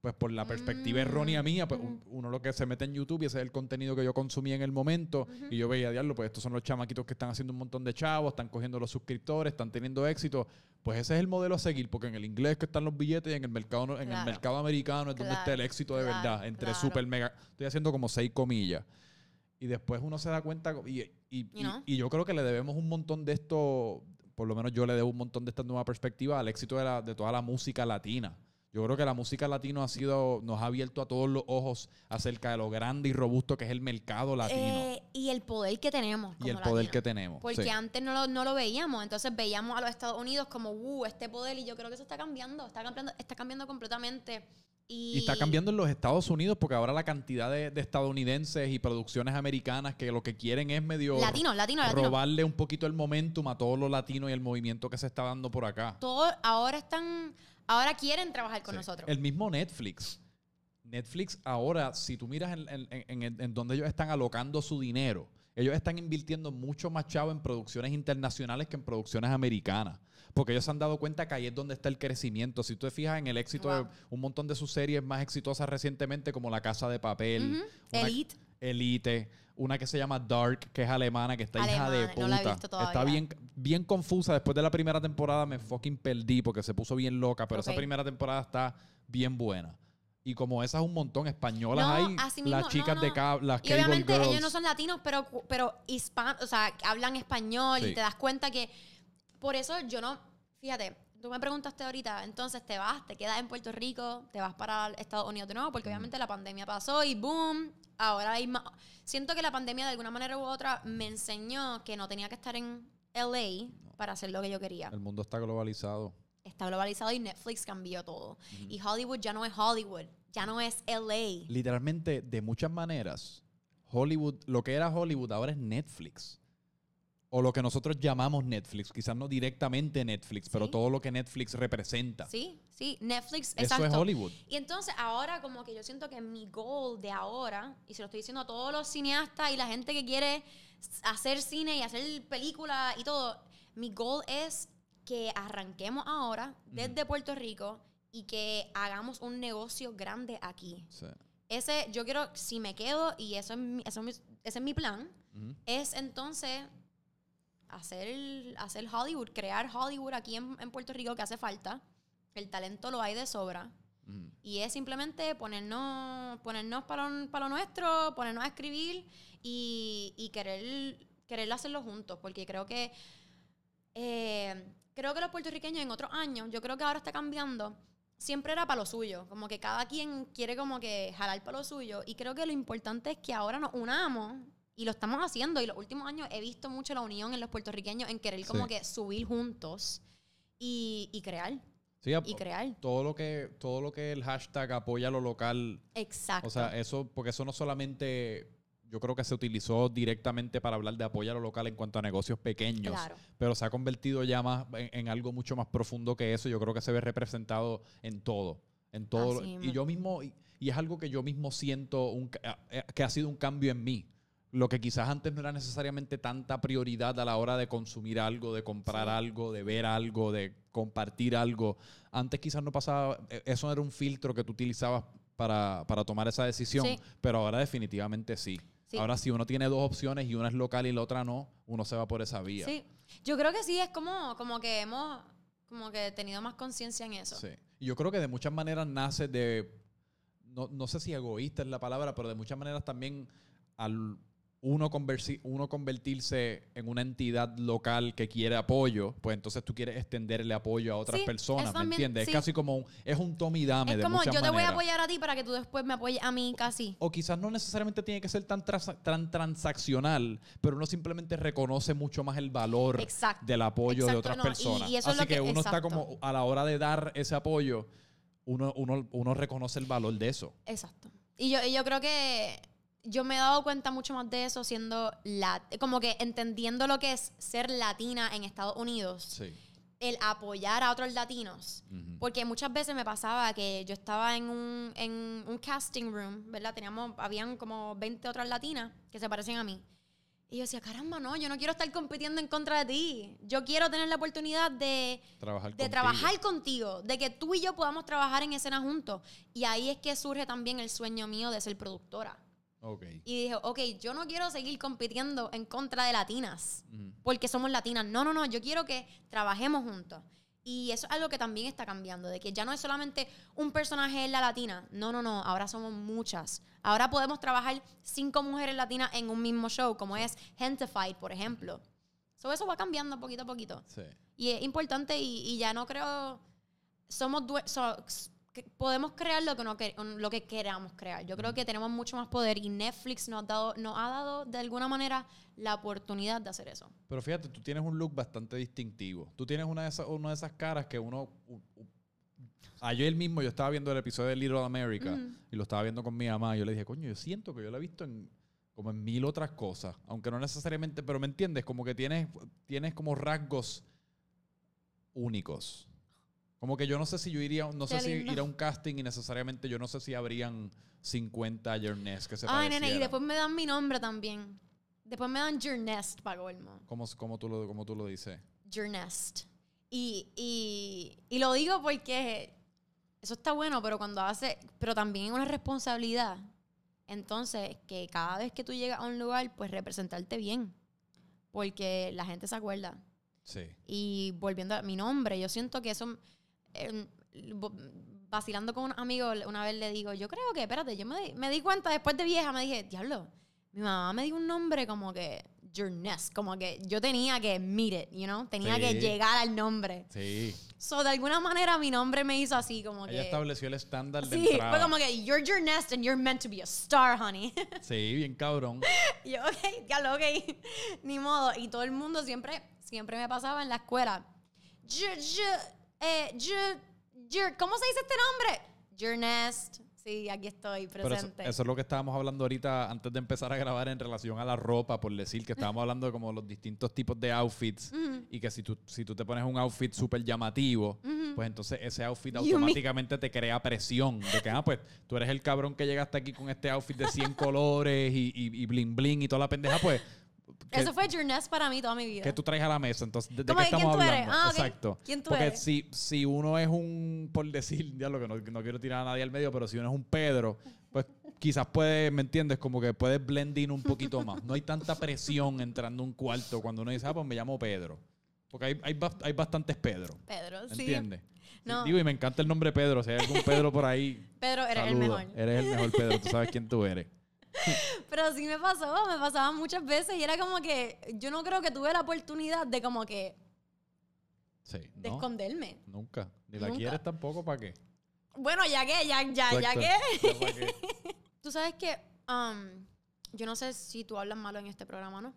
Pues por la perspectiva Mm, errónea mía, pues un- uno lo que se mete en YouTube y ese es el contenido que yo consumía en el momento. Y yo veía, diablo, pues estos son los chamaquitos que están haciendo un montón de chavos, están cogiendo los suscriptores, están teniendo éxito. Pues ese es el modelo a seguir, porque en el inglés que están los billetes y en el mercado, en el mercado americano es donde está el éxito de claro, verdad. Entre super mega. Estoy haciendo como seis comillas. Y después uno se da cuenta, y, y yo creo que le debemos un montón de esto, por lo menos yo le debo un montón de esta nueva perspectiva al éxito de, la- de toda la música latina. Yo creo que la música latino ha sido, nos ha abierto a todos los ojos acerca de lo grande y robusto que es el mercado latino Eh, y el poder que tenemos. y el poder que tenemos. Porque sí. antes no lo, no lo veíamos, entonces veíamos a los Estados Unidos como, uh, este poder, y yo creo que eso está cambiando, está cambiando, está cambiando completamente. Y, Y está cambiando en los Estados Unidos porque ahora la cantidad de, de estadounidenses y producciones americanas que lo que quieren es medio Latino, latino, latino. robarle un poquito el momentum a todos los latinos y el movimiento que se está dando por acá. Todos ahora están, ahora quieren trabajar con Sí. nosotros. El mismo Netflix. Netflix ahora, si tú miras en, en, en- en- en donde ellos están alocando su dinero, ellos están invirtiendo mucho más chavo en producciones internacionales que en producciones americanas. Porque ellos se han dado cuenta que ahí es donde está el crecimiento. Si tú te fijas en el éxito de un montón de sus series más exitosas recientemente, como La Casa de Papel, una- Elite. Elite, una que se llama Dark, que es alemana, que está hija de puta. no la he visto todavía. Está bien, bien confusa. Después de la primera temporada me fucking perdí porque se puso bien loca, pero esa primera temporada está bien buena. Y como esas un montón españolas No, hay, así mismo, las chicas no, de cable, las Y obviamente girls. ellos no son latinos, pero, pero hispanos, o sea, hablan español Sí. y te das cuenta que por eso yo no, fíjate, tú me preguntaste ahorita, entonces te vas, te quedas en Puerto Rico, te vas para Estados Unidos de nuevo, porque obviamente la pandemia pasó y boom, ahora hay más. Siento que la pandemia de alguna manera u otra me enseñó que no tenía que estar en LA para hacer lo que yo quería. El mundo está globalizado. Está globalizado y Netflix cambió todo. Y Hollywood ya no es Hollywood, ya no es LA. Literalmente, de muchas maneras, Hollywood, lo que era Hollywood ahora es Netflix. O lo que nosotros llamamos Netflix. Quizás no directamente Netflix, pero todo lo que Netflix representa. Sí, sí, Netflix, Eso exacto. es Hollywood. Y entonces ahora como que yo siento que mi goal de ahora, y se lo estoy diciendo a todos los cineastas y la gente que quiere hacer cine y hacer películas y todo, mi goal es que arranquemos ahora desde Puerto Rico y que hagamos un negocio grande aquí. Sí. Ese, yo quiero, si me quedo, y eso es mi, eso es mi- ese es mi plan, es entonces hacer, hacer Hollywood, crear Hollywood aquí en, en Puerto Rico que hace falta. El talento lo hay de sobra. Ujú. Y es simplemente ponernos, ponernos para, lo- para lo nuestro, ponernos a escribir y, y querer, querer hacerlo juntos. Porque creo que eh, creo que los puertorriqueños en otros años, yo creo que ahora está cambiando, siempre era para lo suyo. Como que cada quien quiere como que jalar para lo suyo. Y creo que lo importante es que ahora nos unamos. Y lo estamos haciendo. Y los últimos años he visto mucho la unión en los puertorriqueños en querer como Sí. que subir juntos y, y crear. Sí, Y crear. todo lo que todo lo que el hashtag apoya lo local Exacto. o sea eso porque eso no solamente yo creo que se utilizó directamente para hablar de apoyar lo local en cuanto a negocios pequeños Claro. pero se ha convertido ya más en, en algo mucho más profundo que eso yo creo que se ve representado en todo en todo Así y mismo. yo mismo y, y es algo que yo mismo siento un ca- eh, que ha sido un cambio en mí lo que quizás antes no era necesariamente tanta prioridad a la hora de consumir algo, de comprar Sí. algo, de ver algo, de compartir algo. Antes quizás no pasaba, eh, eso no era un filtro que tú utilizabas para, para tomar esa decisión, Sí. pero ahora definitivamente sí. Sí. Ahora si uno tiene dos opciones y una es local y la otra no, uno se va por esa vía. Sí, yo creo que sí, es como, como que hemos como que tenido más conciencia en eso. Sí. Y yo creo que de muchas maneras nace de, no, no sé si egoísta es la palabra, pero de muchas maneras también al uno, conversi- uno convertirse en una entidad local que quiere apoyo, pues entonces tú quieres extenderle apoyo a otras Sí, personas, eso ¿me entiendes? sí. Es casi como un, es un tome y dame Es de como yo te voy a maneras. apoyar a ti para que tú después me apoyes a mí casi. O quizás no necesariamente tiene que ser tan, trans- tan transaccional, pero uno simplemente reconoce mucho más el valor Exacto. del apoyo de Exacto, otras no, y- personas. y eso es Así lo que, que- uno está exacto. como a la hora de dar ese apoyo, uno, uno, uno reconoce el valor de eso. Exacto. Y yo, y yo creo que yo me he dado cuenta mucho más de eso siendo la, como que entendiendo lo que es ser latina en Estados Unidos, Sí. el apoyar a otros latinos. Ujú. Porque muchas veces me pasaba que yo estaba en un, en un casting room, ¿verdad? Teníamos, habían como 20 otras latinas que se parecían a mí. Y yo decía, caramba, no, yo no quiero estar compitiendo en contra de ti. Yo quiero tener la oportunidad de, Trabajar de contigo. trabajar contigo, de que tú y yo podamos trabajar en escena juntos. Y ahí es que surge también el sueño mío de ser productora. Ok. Y dije, ok, yo no quiero seguir compitiendo en contra de latinas, porque somos latinas. No, no, no, yo quiero que trabajemos juntos. Y eso es algo que también está cambiando, de que ya no es solamente un personaje en la latina. No, no, no, ahora somos muchas. Ahora podemos trabajar cinco mujeres latinas en un mismo show, como es Gentified, por ejemplo. So, eso va cambiando poquito a poquito. Sí. Y es importante y, y ya no creo, somos so- podemos crear lo que, no que- lo que queramos crear. Yo creo que tenemos mucho más poder y Netflix nos ha, dado, nos ha dado de alguna manera la oportunidad de hacer eso. Pero fíjate, tú tienes un look bastante distintivo. Tú tienes una de esas, una de esas caras que uno... u- u- Ayer mismo yo estaba viendo el episodio de Little America Ujú. y lo estaba viendo con mi mamá. Y yo le dije, coño, yo siento que yo la he visto en como en mil otras cosas. Aunque no necesariamente, pero me entiendes, como que tienes, tienes como rasgos únicos. Como que yo no sé si yo iría, no sé si ir a un casting y necesariamente yo no sé si habrían 50 Journeys que se Ay, nene, y después me dan mi nombre también. Después me dan Journest para colmo. ¿Cómo, cómo tú lo, cómo tú lo dices? Journest. Y, y, y lo digo porque eso está bueno, pero cuando hace, pero también es una responsabilidad. Entonces, que cada vez que tú llegas a un lugar, pues representarte bien. Porque la gente se acuerda. Sí. Y volviendo a mi nombre, yo siento que eso, eh, bo- vacilando con un amigo, una vez le digo, yo creo que, espérate, yo me di, me di cuenta después de vieja, me dije, diablo, mi mamá me dio un nombre como que Journess, como que yo tenía que meet it, you know, tenía Sí. que llegar al nombre. Sí. So, de alguna manera mi nombre me hizo así, como Ella que... estableció el estándar de Sí, entrada. fue como que, you're Journess and you're meant to be a star, honey. Sí, bien cabrón. Yo, ok, diablo, ok, ni modo. Y todo el mundo siempre, siempre me pasaba en la escuela. Yo, yo, eh, yo, yo, ¿cómo se dice este nombre? Journest. Sí, aquí estoy Pero eso, presente. eso es lo que estábamos hablando ahorita antes de empezar a grabar en relación a la ropa, por decir que estábamos hablando de como los distintos tipos de outfits y que si tú, si tú te pones un outfit súper llamativo, pues entonces ese outfit automáticamente te crea presión de que, ah, pues tú eres el cabrón que llegaste aquí con este outfit de 100 colores y, y, y bling bling y toda la pendeja, pues... ¿qué- Eso fue Journest para mí toda mi vida. ¿Qué tú traes a la mesa? Entonces, ¿de, de ¿Cómo qué que quién estamos tú eres? Ah. Exacto. ¿Quién tú Porque eres? si, si uno es un, por decir, ya lo que no, no quiero tirar a nadie al medio, pero si uno es un Pedro, pues quizás puede, ¿me entiendes? Como que puedes blend in un poquito más. No hay tanta presión entrando a un cuarto cuando uno dice, ah, pues me llamo Pedro. Porque hay, hay, hay bastantes Pedro. Pedro, sí. ¿Entiendes? No. Digo, y me encanta el nombre Pedro. Si hay algún Pedro por ahí, Pedro, eres el mejor. Eres el mejor Pedro. Tú sabes quién tú eres. Pero sí me pasó, me pasaba muchas veces y era como que yo no creo que tuve la oportunidad de como que Sí. de ¿no? esconderme. Nunca. Ni la Nunca. quieres tampoco, ¿para qué? Bueno, ya que, ya, ya, Exacto. que. ¿Ya qué? Tú sabes que um, yo no sé si tú hablas malo en este programa, ¿no?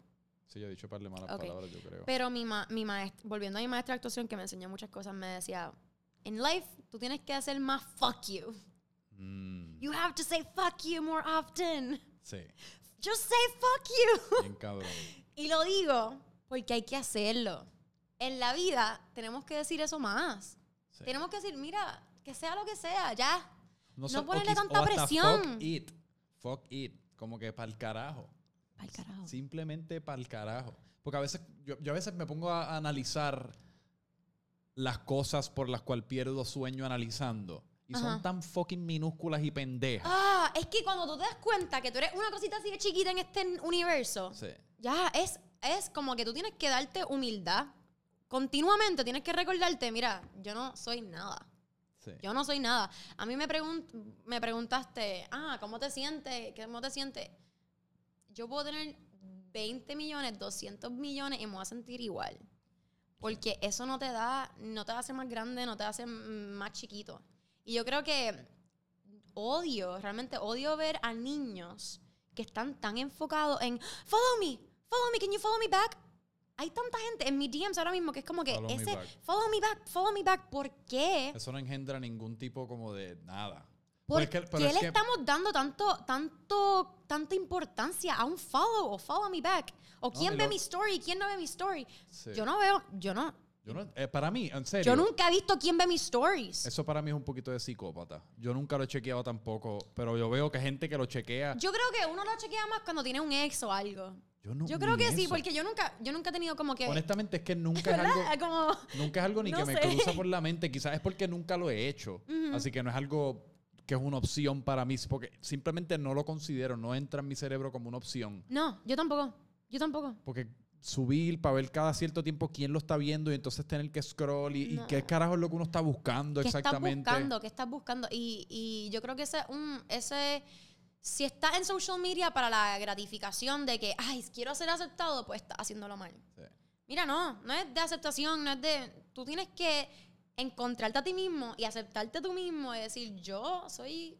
Sí, yo he dicho par de malas Ok. palabras, yo creo. Pero mi, ma mi maestra, volviendo a mi maestra de actuación que me enseñó muchas cosas, me decía, en life tú tienes que hacer más fuck you. Mm, You have to say fuck you more often. sí, Just say fuck you. bien cabrón. Y lo digo porque hay que hacerlo. En la vida tenemos que decir eso más. Sí. Tenemos que decir, mira, que sea lo que sea, ya. No sé, o ponerle tanta presión. Fuck it. Fuck it. Como que pa'l carajo. Al carajo. Simplemente pa'l carajo. Porque a veces, yo, yo a veces me pongo a analizar las cosas por las cuales pierdo sueño analizando. Y son tan fucking minúsculas y pendejas. Ah, es que cuando tú te das cuenta que tú eres una cosita así de chiquita en este universo, Sí. ya es, es como que tú tienes que darte humildad. Continuamente tienes que recordarte, mira, yo no soy nada. sí. Yo no soy nada. A mí me, pregun- me preguntaste, ah, ¿cómo te sientes? ¿Cómo te sientes? Yo puedo tener 20 millones, 200 millones y me voy a sentir igual. Porque eso no te da, no te hace más grande, no te hace más chiquito. Y yo creo que odio, realmente odio ver a niños que están tan enfocados en follow me, follow me, can you follow me back? Hay tanta gente en mis DMs ahora mismo que es como que Follow me ese back. follow me back, follow me back, ¿por qué? Eso no engendra ningún tipo como de nada. ¿Por es qué es le que- estamos dando tanto, tanto, tanta importancia a un follow o follow me back? ¿O quién ve lo- mi story? ¿Quién no ve mi story? Sí. Yo no veo, yo no, Yo no- eh, para mí, en serio. yo nunca he visto quién ve mis stories. Eso para mí es un poquito de psicópata. Yo nunca lo he chequeado tampoco, pero yo veo que gente que lo chequea. Yo creo que uno lo chequea más cuando tiene un ex o algo. Yo, no, Yo creo que sí, porque yo nunca, yo nunca he tenido como que... Honestamente es que nunca es algo, Como, nunca es algo ni No que me cruza por la mente. Quizás es porque nunca lo he hecho. Así que no es algo que es una opción para mí, porque simplemente no lo considero, no entra en mi cerebro como una opción. no, yo tampoco, yo tampoco. Porque subir para ver cada cierto tiempo quién lo está viendo y entonces tener que scroll y, y No. qué carajo es lo que uno está buscando ¿Qué estás exactamente. buscando? ¿Qué estás buscando? Y, y yo creo que ese, un, ese, si estás en social media para la gratificación de que, ay, quiero ser aceptado, pues estás haciéndolo mal. Sí. Mira, no, no es de aceptación, no es de... Tú tienes que encontrarte a ti mismo y aceptarte tú mismo y decir, yo soy...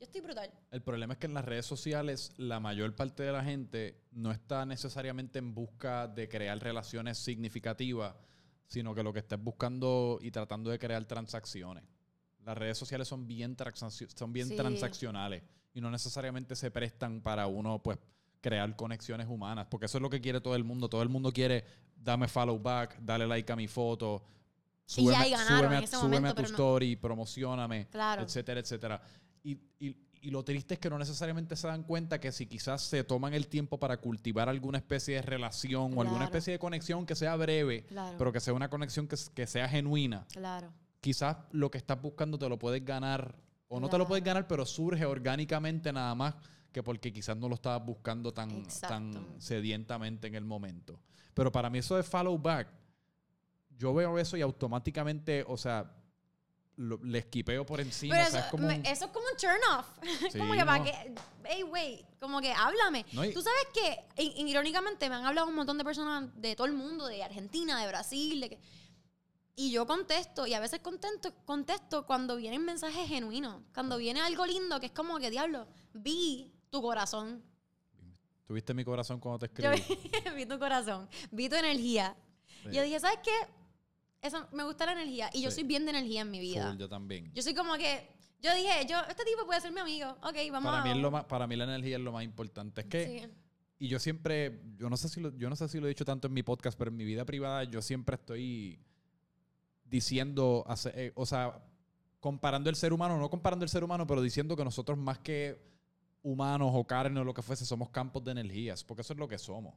Yo estoy brutal. El problema es que en las redes sociales la mayor parte de la gente no está necesariamente en busca de crear relaciones significativas, sino que lo que está es buscando y tratando de crear transacciones. Las redes sociales son bien, son bien Sí. transaccionales y no necesariamente se prestan para uno pues crear conexiones humanas, porque eso es lo que quiere todo el mundo. Todo el mundo quiere dame follow back, dale like a mi foto, Y ya ahí ganaron súbeme en a- ese súbeme momento, a tu pero no. story, promocioname Claro. etcétera, etcétera. Y, y- y lo triste es que no necesariamente se dan cuenta que si quizás se toman el tiempo para cultivar alguna especie de relación o alguna especie de conexión que sea breve, Claro. pero que sea una conexión que, que sea genuina, Claro. quizás lo que estás buscando te lo puedes ganar o no te lo puedes ganar, pero surge orgánicamente nada más que porque quizás no lo estabas buscando tan, tan sedientamente en el momento. Pero para mí eso de follow back, yo veo eso y automáticamente, o sea, lo- le esquipeo por encima. Pero o sea, eso, es como un- eso es como un turn off. Sí, como que para no. que, hey, wait, como que háblame. No, y- Tú sabes que, i- irónicamente, me han hablado un montón de personas de todo el mundo, de Argentina, de Brasil, de que, y yo contesto, y a veces contesto, contesto cuando vienen mensajes genuinos, cuando viene algo lindo que es como que, diablo, vi tu corazón. Tuviste mi corazón cuando te Yo escribí. vi, vi tu corazón, vi tu energía. Sí. Yo dije, ¿sabes qué? Eso, me gusta la energía, y yo soy bien de energía en mi vida. Full, yo también. Yo soy como que, yo dije, yo, este tipo puede ser mi amigo. Ok, vamos Para a... mí, es lo más, para mí la energía es lo más importante. Es que, Sí. y yo siempre, yo no sé si lo, yo no sé si lo he dicho tanto en mi podcast, pero en mi vida privada yo siempre estoy diciendo, eh, o sea, comparando el ser humano, no comparando el ser humano, pero diciendo que nosotros más que humanos o carne o lo que fuese, somos campos de energías, porque eso es lo que somos.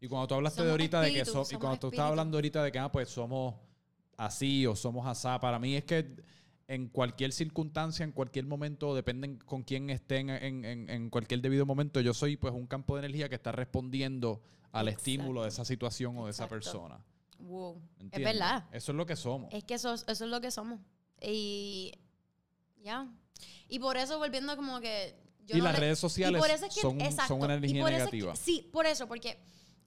Y cuando tú hablaste de Somos ahorita de que so- y cuando tú estabas hablando ahorita de que ah, pues somos así o somos asá, para mí es que en cualquier circunstancia, en cualquier momento, dependen con quién estén en, en- en cualquier debido momento, yo soy pues un campo de energía que está respondiendo al Exacto. estímulo de esa situación o de esa Exacto. persona. Wow. Es ¿entiendes? verdad. Eso es lo que somos. Es que eso, eso es lo que somos. Y ya. Y por eso volviendo como que... yo y no las le- redes sociales por eso es que- son, exacto, son una energía eso es que- negativa. sí, por eso, porque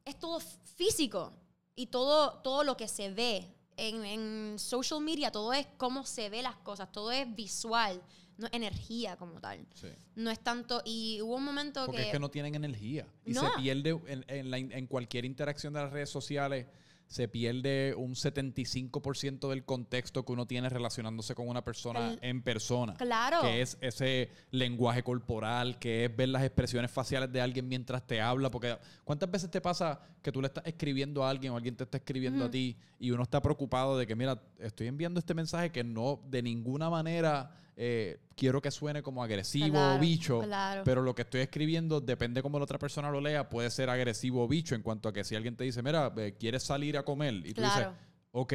es todo físico. Y todo, todo lo que se ve en, en social media, todo es cómo se ve las cosas, todo es visual, no es energía como tal. Sí. No es tanto... Y hubo un momento Porque que... es que no tienen energía. Y No. se pierde en, en la en cualquier interacción de las redes sociales, se pierde un 75% del contexto que uno tiene relacionándose con una persona El- en persona. Claro. Que es ese lenguaje corporal, que es ver las expresiones faciales de alguien mientras te habla. Porque ¿cuántas veces te pasa que tú le estás escribiendo a alguien o alguien te está escribiendo a ti y uno está preocupado de que, mira, estoy enviando este mensaje que no de ninguna manera eh, quiero que suene como agresivo o bicho, claro. pero lo que estoy escribiendo, depende cómo la otra persona lo lea, puede ser agresivo o bicho en cuanto a que si alguien te dice, mira, eh, ¿quieres salir a comer? Y tú Claro. dices, ok.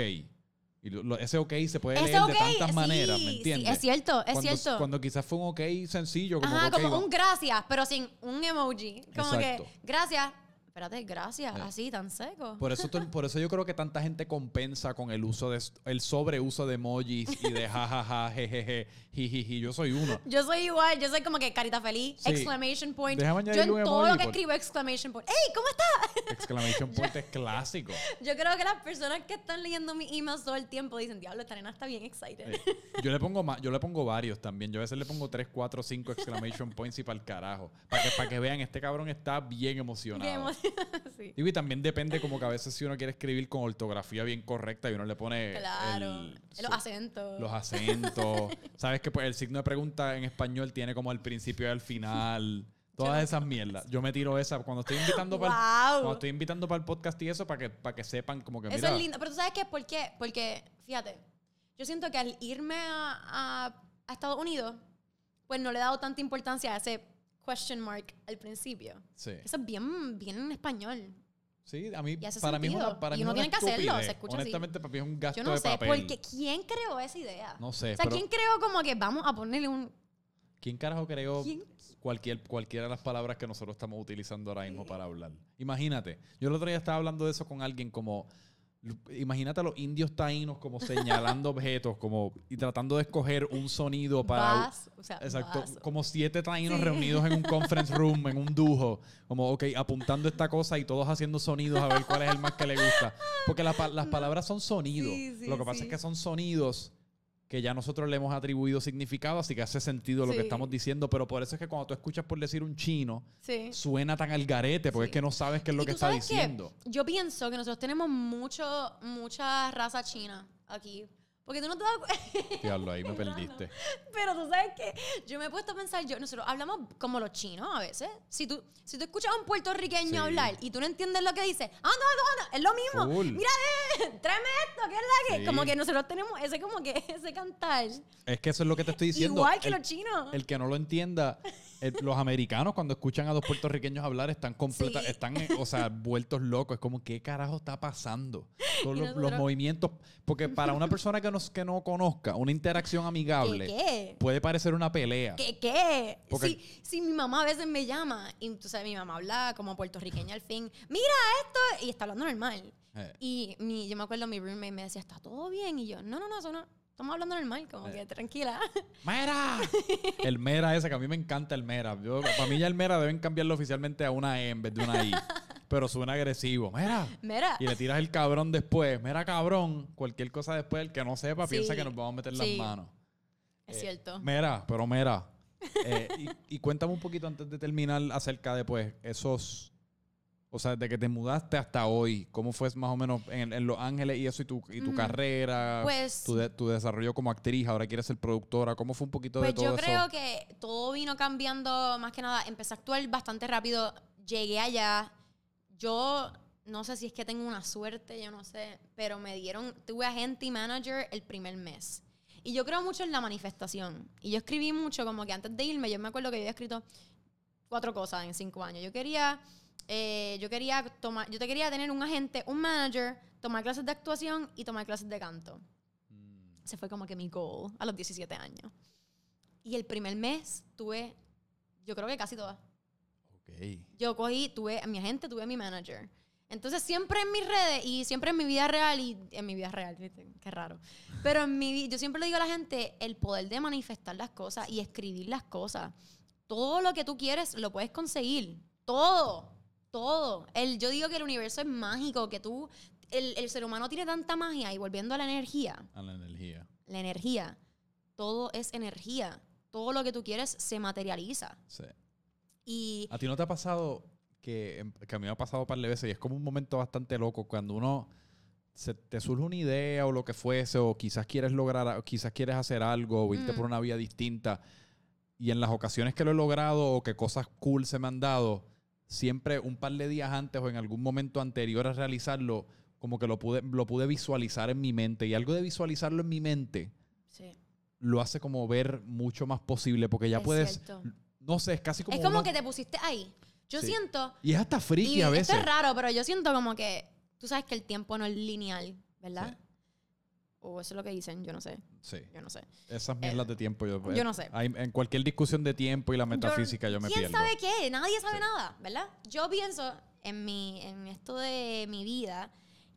Y lo- ese ok se puede Ese leer de tantas sí, maneras, ¿me sí, entiendes? es cierto, es cuando, cierto. Cuando quizás fue un ok sencillo, como, Ajá, que, ok, como un gracias, pero sin un emoji. Como Exacto. que, gracias. Espérate, gracias, Sí. así, tan seco. Por eso, por eso yo creo que tanta gente compensa con el uso de el sobreuso de emojis y de jajaja, jejeje, jijiji. Yo soy uno. Yo soy igual, yo soy como que carita feliz, Sí. exclamation point. Déjame yo en todo lo que por- escribo exclamation point. ¡Ey, ¿cómo estás? Exclamation point es clásico. Yo creo que las personas que están leyendo mis emails todo el tiempo dicen, diablo, esta nena está bien excited. Eh, yo le pongo yo le pongo varios también. Yo a veces le pongo 3, 4, 5 exclamation points y para el carajo. Para que, para que vean, este cabrón está bien emocionado. Qué emoción. sí. Digo, y también depende como que a veces si uno quiere escribir con ortografía bien correcta y uno le pone Claro. el- los acentos. los acentos. Sabes que pues, el signo de pregunta en español tiene como al principio y al final. Todas esas mierdas. Yo me tiro esa cuando estoy invitando para Wow. cuando estoy invitando para el podcast y eso para que para que sepan como que Eso mira, es lindo. Pero tú sabes qué? ¿Por qué? Porque, fíjate, yo siento que al irme a, a- a Estados Unidos, pues no le he dado tanta importancia a ese question mark al principio. sí. Eso es bien, bien en español. Sí, a mí para mí es sentido. una para Y uno tiene que hacerlo, se escucha así. Honestamente, para mí es un gasto Yo no de sé, papel. porque ¿quién creó esa idea? No sé, o sea, pero ¿quién creó como que vamos a ponerle un... ¿quién carajo creó ¿Quién? cualquier cualquiera de las palabras que nosotros estamos utilizando ahora mismo para hablar? Imagínate, yo el otro día estaba hablando de eso con alguien como Imagínate a los indios taínos como señalando objetos como y tratando de escoger un sonido para Vas, o sea, Exacto, vaso. como siete taínos Sí. reunidos en un conference room, en un dujo, como, ok, apuntando esta cosa y todos haciendo sonidos a ver cuál es el más que le gusta. Porque la las palabras son sonidos. Sí, sí, Lo que pasa es que son sonidos que ya nosotros le hemos atribuido significado, así que hace sentido lo que Sí. estamos diciendo, pero por eso es que cuando tú escuchas por decir un chino, Sí. suena tan al garete, porque Sí. es que no sabes qué es lo que está diciendo. Yo pienso que nosotros tenemos mucho, mucha raza china aquí. Porque tú no te das Diablo, ahí me perdiste. Pero tú sabes que yo me he puesto a pensar, yo, nosotros hablamos como los chinos a veces. Si tú, si tú escuchas a un puertorriqueño Sí. hablar y tú no entiendes lo que dice, anda, anda, anda, es lo mismo. Mira, eh, tráeme esto, ¿qué es la que? Sí. Como que nosotros tenemos ese como que ese cantar. Es que eso es lo que te estoy diciendo. Igual que El- los chinos. El que no lo entienda, el- los americanos cuando escuchan a dos puertorriqueños hablar están completa, Sí. están, eh, o sea, vueltos locos. Es como, ¿qué carajo está pasando? Todos los, movimientos. Porque para una persona que, nos, que no conozca, una interacción ¿Qué amigable qué? puede parecer una pelea. ¿Qué qué? Porque- Si, si mi mamá a veces me llama y tú sabes, mi mamá habla como puertorriqueña al fin, mira esto, y está hablando normal. Eh, Y mi, yo me acuerdo mi roommate me decía, ¿está todo bien? Y yo, no, no, no, eso no. Estamos hablando normal, como Eh. que tranquila. ¡Mera! El Mera ese, que a mí me encanta el Mera. Yo, para mí ya el Mera deben cambiarlo oficialmente a una E en vez de una I. Pero suena agresivo. ¡Mera! Mira, Y le tiras el cabrón después. Mera cabrón. Cualquier cosa después, el que no sepa piensa que nos vamos a meter Sí. las manos. es cierto. Mera, pero mera. Eh, y, y cuéntame un poquito antes de terminar acerca de pues esos, o sea, de que te mudaste hasta hoy, ¿cómo fue más o menos en, en Los Ángeles y eso y tu, y tu Mm, carrera, pues- tu, de- tu desarrollo como actriz, ahora quieres ser productora, ¿cómo fue un poquito Pues de todo yo eso? creo que todo vino cambiando más que nada. Empecé a actuar bastante rápido. Llegué allá. Yo no sé si es que tengo una suerte, yo no sé, pero me dieron, tuve agente y manager el primer mes. Y yo creo mucho en la manifestación. Y yo escribí mucho, como que antes de irme, yo me acuerdo que yo había escrito cuatro cosas en cinco años. Yo quería, eh, yo quería tomar, yo te quería tener un agente, un manager, tomar clases de actuación y tomar clases de canto. Mm, Ese fue como que mi goal a los 17 años. Y el primer mes tuve, yo creo que casi todas. ok. Yo cogí, tuve a mi agente, tuve a mi manager. Entonces siempre en mis redes y siempre en mi vida real y en mi vida real, qué raro. Pero en mi yo siempre le digo a la gente el poder de manifestar las cosas y escribir las cosas. Todo lo que tú quieres lo puedes conseguir. Todo, todo. El, yo digo que el universo es mágico, que tú, el, el ser humano tiene tanta magia y volviendo a la energía, A la energía. la energía, todo es energía. Todo lo que tú quieres se materializa. Sí. Y ¿A ti no te ha pasado que, em, que a mí me ha pasado un par de veces y es como un momento bastante loco cuando uno se te surge una idea o lo que fuese o quizás quieres lograr, o quizás quieres hacer algo o irte Mm. por una vía distinta y en las ocasiones que lo he logrado o que cosas cool se me han dado, siempre un par de días antes o en algún momento anterior a realizarlo, como que lo pude, lo pude visualizar en mi mente y algo de visualizarlo en mi mente sí, lo hace como ver mucho más posible porque ya es puedes, cierto. no sé, es casi como... es como una- que te pusiste ahí. Yo Sí. siento, Y es hasta friki y a veces. esto es raro, pero yo siento como que tú sabes que el tiempo no es lineal, ¿verdad? Sí. O eso es lo que dicen, yo no sé, Sí, yo no sé. esas mierdas de tiempo. Yo, yo no sé. hay- en cualquier discusión de tiempo y la metafísica yo, me ¿Quién pierdo. sabe qué? Nadie sabe Sí. nada, ¿verdad? Yo pienso en mi en esto de mi vida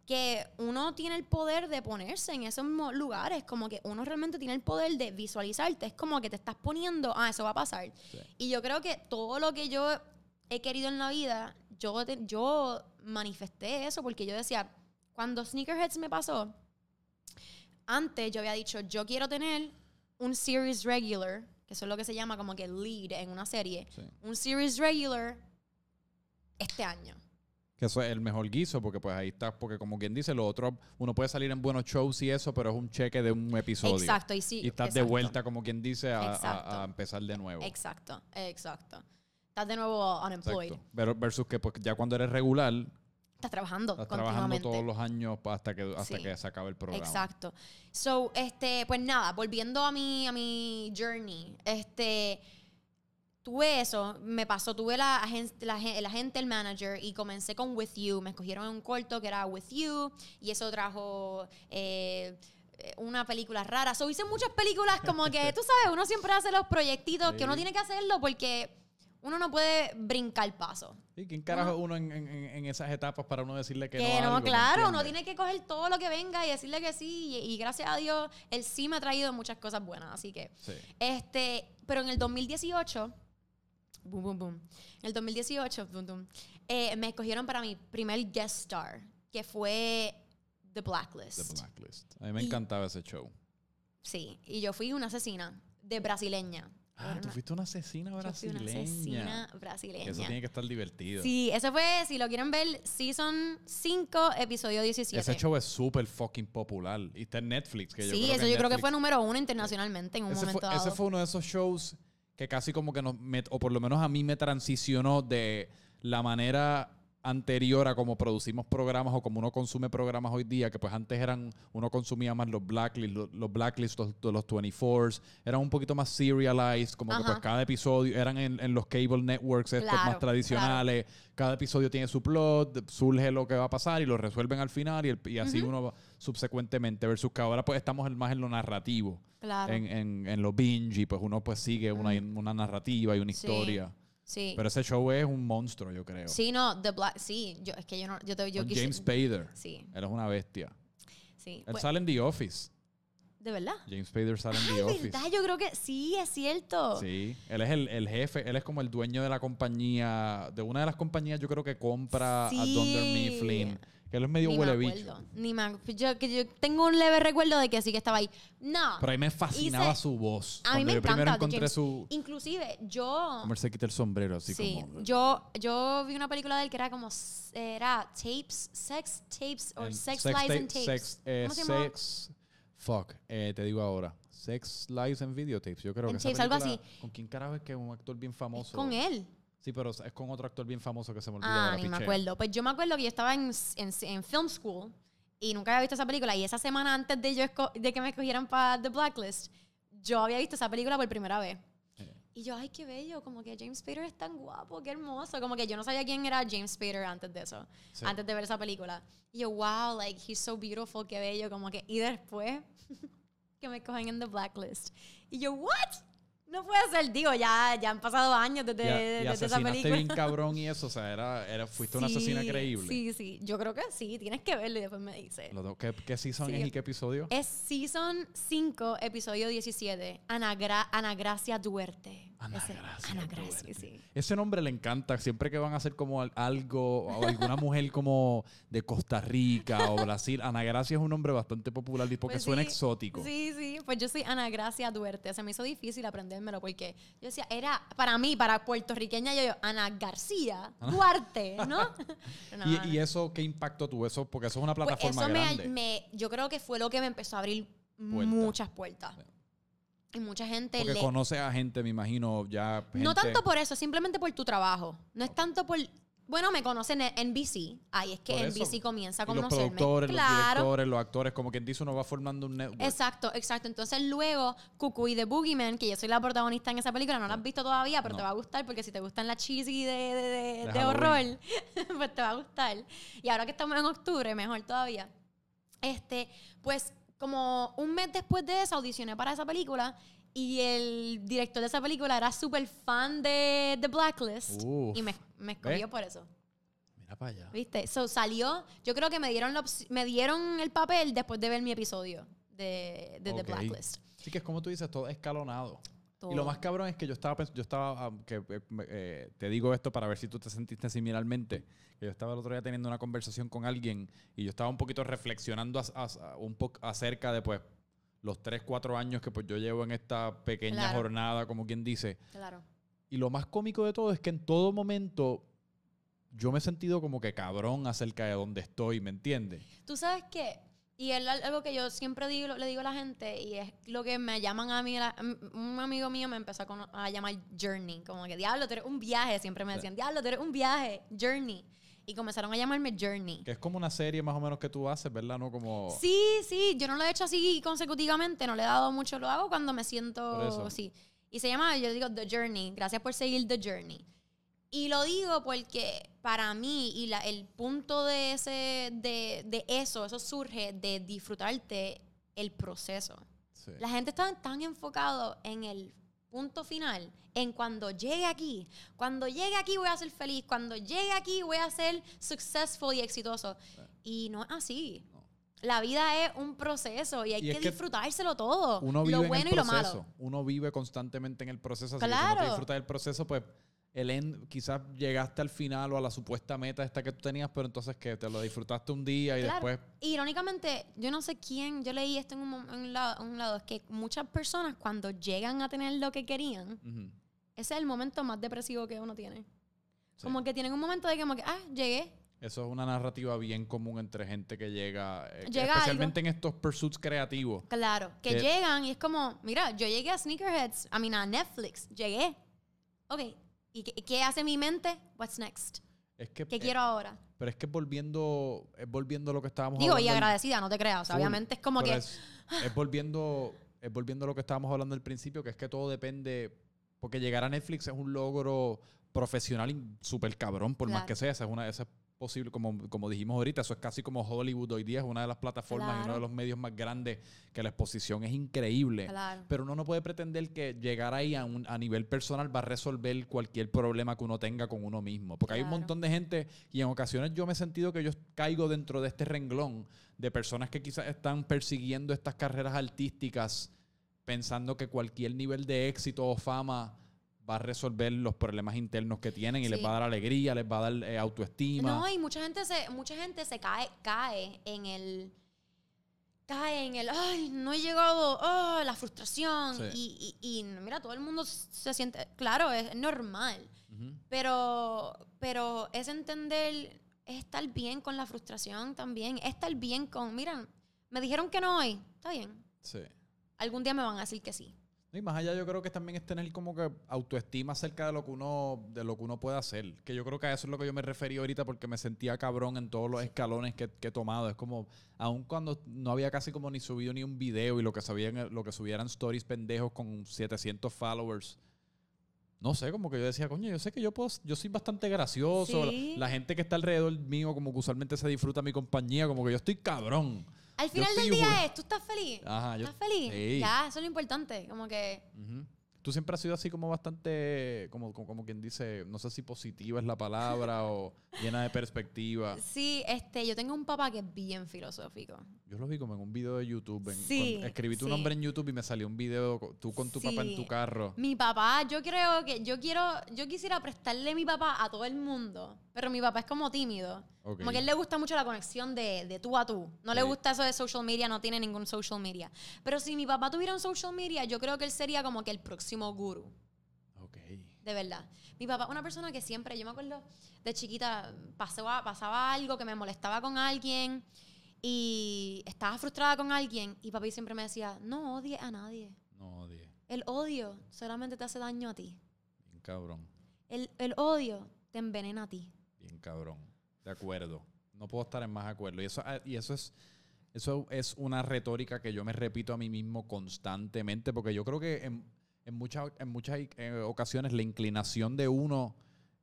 que uno tiene el poder de ponerse en esos lugares, como que uno realmente tiene el poder de visualizarte, es como que te estás poniendo, ah, eso va a pasar. Sí. Y yo creo que todo lo que yo he querido en la vida, yo, yo manifesté eso porque yo decía, cuando Sneakerheads me pasó, antes yo había dicho, yo quiero tener un series regular, que eso es lo que se llama como que lead en una serie, Sí. un series regular este año. Que eso es el mejor guiso, porque pues ahí está, porque como quien dice, lo otro, uno puede salir en buenos shows y eso, pero es un cheque de un episodio. Exacto, y sí. Y estás de vuelta, como quien dice, a, a- Exacto. a empezar de nuevo. Exacto, exacto. Estás de nuevo unemployed. Exacto. Pero versus que pues, ya cuando eres regular, Estás trabajando estás trabajando todos los años hasta que hasta Sí. que se acabe el programa. Exacto. So, este, pues nada, volviendo a mi, a mi journey, este, tuve eso, me pasó, tuve la, la el agente, el manager, y comencé con With You. Me escogieron un corto que era With You, y eso trajo eh, una película rara. So, hice muchas películas como que, tú sabes, uno siempre hace los proyectitos que uno tiene que hacerlo porque uno no puede brincar paso. ¿Y quién carajo uno en, en- en- en esas etapas para uno decirle que, Que no? a no, algo, ¿me claro, uno tiene que coger todo lo que venga y decirle que sí. Y, y gracias a Dios, él sí me ha traído muchas cosas buenas. Así que, Sí. este, pero en el 2018, boom, boom, boom. En el 2018, boom, boom, eh, me escogieron para mi primer guest star, que fue The Blacklist. The Blacklist. A mí me Y- encantaba ese show. Sí, y yo fui una asesina de brasileña. Ah, tú una- fuiste una asesina yo fui brasileña. una asesina Que Eso brasileña. tiene que estar divertido. Sí, ese fue, si lo quieren ver, Season 5, episodio 17. Ese show es súper fucking popular. Y está en Netflix. Que yo sí, creo eso que yo creo que fue número uno internacionalmente en un ese momento fue, dado. ese fue uno de esos shows que casi como que nos, met- o por lo menos a mí me transicionó de la manera anterior a como producimos programas o como uno consume programas hoy día, que pues antes eran, uno consumía más los blacklists, los, los blacklists, los, los 24s, eran un poquito más serialized, como que pues cada episodio, eran en, en los cable networks estos Claro, más tradicionales, cada episodio tiene su plot, surge lo que va a pasar y lo resuelven al final y, el- y así uno va subsecuentemente, versus que ahora pues estamos en- más en lo narrativo Claro. en, en, en lo binge y pues uno pues sigue una, una narrativa y una historia. sí. Pero ese show es un monstruo, yo creo. sí, no, The Black, sí, yo, es que yo no, yo te, yo Con James Spader. Sí, Él es una bestia. sí. Él Pues, sale en The Office. ¿De verdad? James Spader sale en The Ay, Office. ¿verdad? Yo creo que sí, es cierto. Sí, él es el, el jefe, él es como el dueño de la compañía, de una de las compañías yo creo que compra a Sí. Dunder Mifflin, que él es medio Ni huele me bicho. acuerdo. Ni me yo, que yo tengo un leve recuerdo de que sí que estaba ahí. No. Pero a mí me fascinaba Hice- su voz. a mí Cuando me yo primero encanta de encontré James. su... Inclusive, yo... Como él se quita el sombrero, así sí, como... yo, yo vi una película de él que era como... s- Era tapes, sex tapes, o sex, lies tape- and tapes. Sex, eh, ¿Cómo se llamaba? sex... Fuck, eh, te digo ahora. Sex Lies and Videotapes. Yo creo En que esa tapes, algo película- así. ¿Con quién carajo es que es un actor bien famoso? Con él. Sí, pero es con otro actor bien famoso que se me olvida Ah, ni me acuerdo. Pues yo me acuerdo que yo estaba en, en, en film school y nunca había visto esa película. Y esa semana antes de, yo de que me escogieran para The Blacklist, yo había visto esa película por primera vez. Eh. Y yo, ay, qué bello, como que James Spader es tan guapo, qué hermoso. Como que yo no sabía quién era James Spader antes de eso, Sí. antes de ver esa película. Y yo, wow, like, he's so beautiful, qué bello, como que. Y después, que me cogen en The Blacklist. Y yo, what? No puede ser, digo, ya, ya han pasado años desde, Y, a- y desde esa película. bien cabrón y eso, o sea, era, era, fuiste una asesina Sí, creíble. Sí, sí, yo creo que sí, tienes que verlo y después me dice. ¿Qué, qué season Sí. es y qué episodio? Es Season 5, episodio 17, Ana, Gra- Ana Gracia Duerte. Ana Ese- Gracia Ana Duerte. Gracia, sí. Ese nombre le encanta. Siempre que van a hacer como al- algo, o alguna mujer como de Costa Rica o Brasil, Ana Gracia es un nombre bastante popular y porque Pues suena sí, exótico. Sí, sí, pues yo soy Ana Gracia Duerte. Se me hizo difícil aprendérmelo porque yo decía, era para mí, para puertorriqueña, yo, yo Ana García Duarte, ¿no? ¿Y, no. y eso qué impacto tuvo? Eso, porque eso es una Pues plataforma eso me, grande. me- yo creo que fue lo que me empezó a abrir muchas puertas. Y mucha gente porque le... conoces a gente, me imagino, ya. No tanto por eso, simplemente por tu trabajo. No es tanto por... Bueno, me conocen en NBC. Ahí es que. NBC comienza a y los conocerme. productores, los directores, los actores, como quien dice, uno va formando un network. Exacto, exacto. Entonces luego, Cucuy de Boogeyman, que yo soy la protagonista en esa película, no la has visto todavía, pero No. te va a gustar porque si te gustan las cheesy de, de- De de horror, pues te va a gustar. Y ahora que estamos en octubre, mejor todavía. Este, pues como un mes después de eso audicioné para esa película y el director de esa película era súper fan de The Blacklist Uf. y me, me escogió ¿Ves? por eso. Mira para allá. ¿Viste? So salió, yo creo que me dieron, la me dieron el papel después de ver mi episodio de. The Blacklist. Sí, que es como tú dices, todo escalonado. Y lo más cabrón es que yo estaba, yo estaba, ah, que eh, eh, te digo esto para ver si tú te sentiste similarmente, que yo estaba el otro día teniendo una conversación con alguien y yo estaba un poquito reflexionando un poco acerca de pues los 3, 4 años que pues yo llevo en esta pequeña Claro. jornada, como quien dice. Claro. Y lo más cómico de todo es que en todo momento yo me he sentido como que cabrón acerca de dónde estoy, ¿me entiendes? Tú sabes qué, y es al- algo que yo siempre digo, le digo a la gente, y es lo que me llaman a mí, la- un amigo mío me empezó a, a llamar Journey, como que diablo, tú eres un viaje, siempre me decían, diablo, tú eres un viaje, Journey. Y comenzaron a llamarme Journey. Que es como una serie más o menos que tú haces, ¿verdad? No como... Sí, sí, yo no lo he hecho así consecutivamente, no le he dado mucho, lo hago cuando me siento así. Y se llama, yo digo, The Journey. Gracias por seguir The Journey. Y lo digo porque para mí, y la- el punto de, ese, de, de eso, eso surge de disfrutarte el proceso. Sí. La gente está tan enfocado en el punto final, en cuando llegue aquí. Cuando llegue aquí voy a ser feliz. Cuando llegue aquí voy a ser successful y exitoso. Y no es así. No. La vida es un proceso y hay Y que, que disfrutárselo todo. Uno vive lo en bueno el y lo malo. Uno vive constantemente en el proceso. Así que si Claro. no te disfrutas del proceso, pues el end, quizás llegaste al final o a la supuesta meta esta que tú tenías, pero entonces que te lo disfrutaste un día y Claro. después. Irónicamente, yo no sé quién, yo leí esto en un, mom- en un lado, en un lado, es que muchas personas cuando llegan a tener lo que querían, ese es el momento más depresivo que uno tiene. sí. Como que tienen un momento de como que, ah, llegué, Eso es una narrativa bien común entre gente que llega, eh, que Llega especialmente en estos pursuits creativos. Claro, que Que- llegan y es como, mira, yo llegué a Sneakerheads, I mean, a Netflix, llegué. Ok, ¿y qué, qué hace mi mente? What's next? Es que, ¿Qué eh, quiero ahora? Pero es que volviendo, es volviendo a lo que estábamos Digo, y hablando al- agradecida, no te creas. O sea, Full. obviamente es como que. Es, es volviendo, es volviendo a lo que estábamos hablando al principio, que es que todo depende. Porque llegar a Netflix es un logro profesional y súper cabrón, por más Claro. que sea. Esa es una, esa es posible, como, como dijimos ahorita, eso es casi como Hollywood hoy día, es una de las plataformas y uno de los medios más grandes, que la exposición es increíble. Claro. Pero uno no puede pretender que llegar ahí a, un- a nivel personal va a resolver cualquier problema que uno tenga con uno mismo. Porque hay un montón de gente y en ocasiones yo me he sentido que yo caigo dentro de este renglón de personas que quizás están persiguiendo estas carreras artísticas pensando que cualquier nivel de éxito o fama va a resolver los problemas internos que tienen y les va a dar alegría, les va a dar eh, autoestima. No, y mucha gente se, mucha gente se cae, cae en el. Cae en el, ay, no he llegado, oh, la frustración. Sí. Y, y- y, mira, todo el mundo se siente, claro, es normal. Pero, pero es entender, es estar bien con la frustración también. Es estar bien con, mira, me dijeron que no hoy, está bien. Sí. Algún día me van a decir que sí. Y más allá yo creo que también es tener como que autoestima acerca de lo que uno de lo que uno puede hacer. Que yo creo que a eso es lo que yo me referí ahorita porque me sentía cabrón en todos los escalones que, que he tomado. Es como, aun cuando no había casi como ni subido ni un video y lo que sabían, lo que subieran stories pendejos con 700 followers. No sé, como que yo decía, coño, yo sé que yo puedo, yo soy bastante gracioso. La-. La, gente que está alrededor mío, como que usualmente se disfruta mi compañía, como que yo estoy cabrón. Al final del día es, ¿tú estás feliz? Ajá, yo- ¿Estás feliz? Sí. Ya, eso es lo importante. Como que, Ujú. Tú siempre has sido así como bastante, como, como, como quien dice, no sé si positiva es la palabra o llena de perspectiva. sí, este, yo tengo un papá que es bien filosófico. Yo lo vi como en un video de YouTube. en- Sí, escribí tu sí. nombre en YouTube y me salió un video tú con tu papá en Sí. tu carro. Mi papá, yo creo que yo quiero, yo quisiera prestarle mi papá a todo el mundo, pero mi papá es como tímido. Ok. Como que a él le gusta mucho la conexión de, de tú a tú. No le Sí. gusta eso de social media, no tiene ningún social media. Pero si mi papá tuviera un social media, yo creo que él sería como que el próximo guru. Ok. De verdad. Mi papá, una persona que siempre, yo me acuerdo de chiquita, pasaba, pasaba algo que me molestaba con alguien y estaba frustrada con alguien y papi siempre me decía, no odies a nadie. No, odie. El odio solamente te hace daño a ti. Bien cabrón. El, el odio te envenena a ti. Bien cabrón. De acuerdo. No puedo estar en más acuerdo. Y eso, ah, y eso es. Eso es una retórica que yo me repito a mí mismo constantemente, porque yo creo que en, en muchas, en muchas eh, ocasiones la inclinación de uno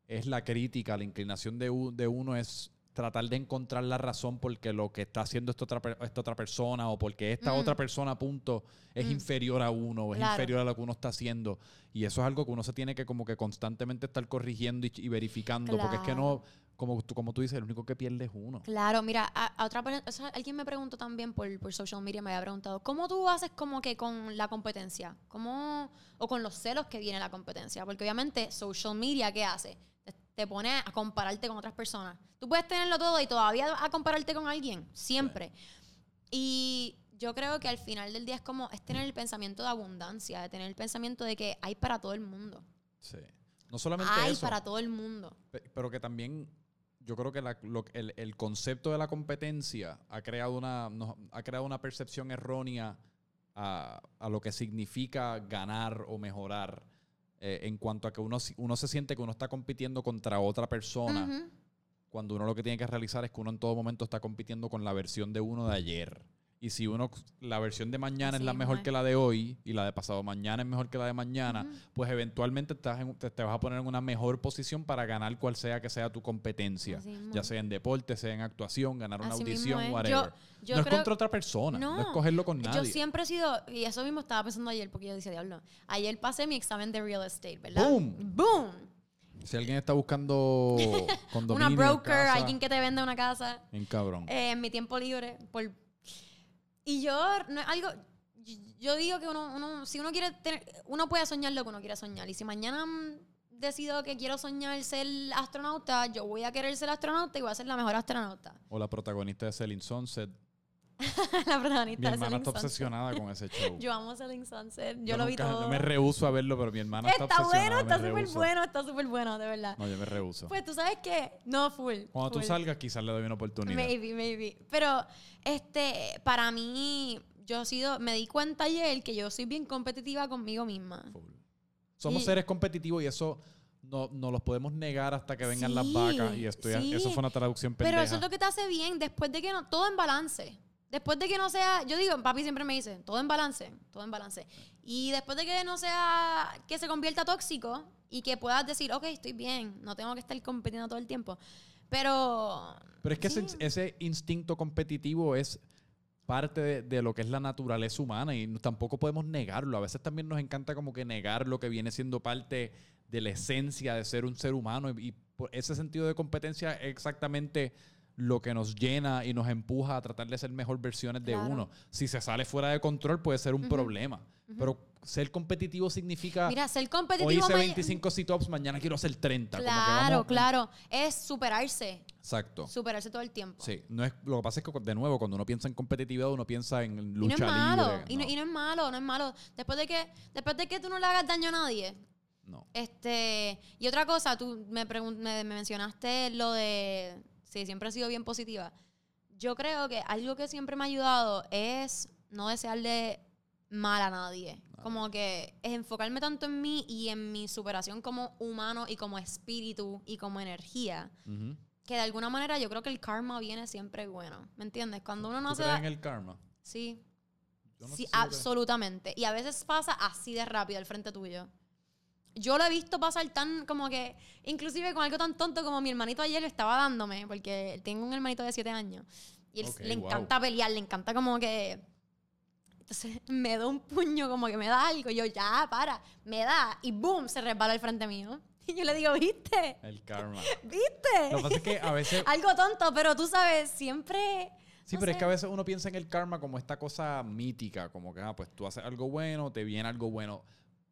es la crítica, la inclinación de, u- de uno es tratar de encontrar la razón porque lo que está haciendo esta otra, esta otra persona o porque esta Mm. otra persona, punto, es Mm. inferior a uno, o es Claro. inferior a lo que uno está haciendo. Y eso es algo que uno se tiene que como que constantemente estar corrigiendo y, y verificando, porque es que no, como tú, como tú dices, el único que pierde es uno. Claro, mira, a, a otra o sea, alguien me preguntó también por, por social media, me había preguntado, ¿cómo tú haces como que con la competencia? ¿Cómo, o con los celos que viene la competencia? Porque obviamente social media, ¿qué hace? Te, te pone a compararte con otras personas. Tú puedes tenerlo todo y todavía a compararte con alguien, siempre. Y yo creo que al final del día es como, es tener el pensamiento de abundancia, de tener el pensamiento de que hay para todo el mundo. Sí. No solamente Hay eso, para todo el mundo. pe- pero que también yo creo que la- lo- el, el concepto de la competencia ha creado una, ha creado una percepción errónea a, a lo que significa ganar o mejorar eh, en cuanto a que uno, uno se siente que uno está compitiendo contra otra persona cuando uno lo que tiene que realizar es que uno en todo momento está compitiendo con la versión de uno de ayer. Y si uno, la versión de mañana es la mejor que la de hoy y la de pasado mañana es mejor que la de mañana, pues eventualmente estás en- te, te vas a poner en una mejor posición para ganar cual sea que sea tu competencia. Así Ya sea en deporte, sea en actuación, ganar una Así audición, whatever. Yo- yo no es contra otra persona, no, es cogerlo con nadie. Yo siempre he sido, y eso mismo estaba pensando ayer, porque yo decía, diablo, ayer pasé mi examen de real estate, ¿verdad? ¡Boom! ¡Boom! Si alguien está busando condominio, Una broker, casa, alguien que te vende una casa en cabrón. eh, en mi tiempo libre. Por... Y yo, no es algo, yo- digo que uno, uno, si uno quiere uno puede soñar lo que uno quiera soñar. Y si mañana mm, decido que quiero soñar ser astronauta, yo voy a querer ser astronauta y voy a ser la mejor astronauta. o la protagonista de Selling Sunset. la protagonista Mi hermana está Sunset. obsesionada con ese show. Yo amo Selling Sunset. Yo, lo vi nunca- todo. Yo me rehuso a verlo, pero mi hermana está, Está obsesionada. bueno, está súper bueno, está súper bueno, de verdad. No, yo me rehuso. Pues tú sabes que, no, full. Cuando tú salgas, quizás le doy una oportunidad. Maybe, maybe. Pero, este, para mí, yo he sido, me di cuenta ayer que yo soy bien competitiva conmigo misma. Full. Somos Y- seres competitivos y eso no, no los podemos negar hasta que vengan las vacas. Y esto ya- sí. eso fue una traducción pendeja. Pero eso es lo que te hace bien después de que no, todo en balance. Después de que no sea, yo digo, papi siempre me dice, todo en balance, todo en balance. Y después de que no sea, que se convierta tóxico y que puedas decir, ok, estoy bien, no tengo que estar compitiendo todo el tiempo. Pero. Pero es que ese, ese instinto competitivo es parte de, de lo que es la naturaleza humana y tampoco podemos negarlo. A veces también nos encanta como que negar lo que viene siendo parte de la esencia de ser un ser humano y, y por ese sentido de competencia es exactamente lo que nos llena y nos empuja a tratar de ser mejor versiones de uno. Si se sale fuera de control puede ser un problema, pero ser competitivo significa Mira, ser hoy competitivo. hice me- 25 sit-ups, mañana quiero hacer 30. como que Claro, claro. Es superarse. Exacto. Superarse todo el tiempo. Sí, no es, lo que pasa es que, de nuevo, cuando uno piensa en competitividad, uno piensa en Y no lucha es malo. libre. Y, no, y no es malo, no es malo. Después de que, después de que tú no le hagas daño a nadie. no. Este, y otra cosa, tú me, me mencionaste lo de. Sí, siempre he sido bien positiva. Yo creo que algo que siempre me ha ayudado es no desearle mal a nadie. Como que es enfocarme tanto en mí y en mi superación como humano y como espíritu y como energía. Ujú. Que de alguna manera yo creo que el karma viene siempre bueno. ¿Me entiendes? Cuando uno no ¿Tú se crees da. en el karma? Sí, no sí, absolutamente. Y a veces pasa así de rápido al frente tuyo. Yo lo he visto pasar tan como que, inclusive con algo tan tonto como mi hermanito ayer lo estaba dándome, porque tengo un hermanito de 7 años. Y él le wow. encanta pelear, le encanta como que... Entonces me da un puño, como que me da algo. Y yo, ya, para, me da. Y boom, se resbala al frente mío. Y yo le digo, ¿viste? El karma. ¿Viste? Lo que pasa es que a veces... Algo tonto, pero tú sabes, siempre... Sí, no pero es sé. que a veces uno piensa en el karma como esta cosa mítica, como que, ah, pues tú haces algo bueno, te viene algo bueno.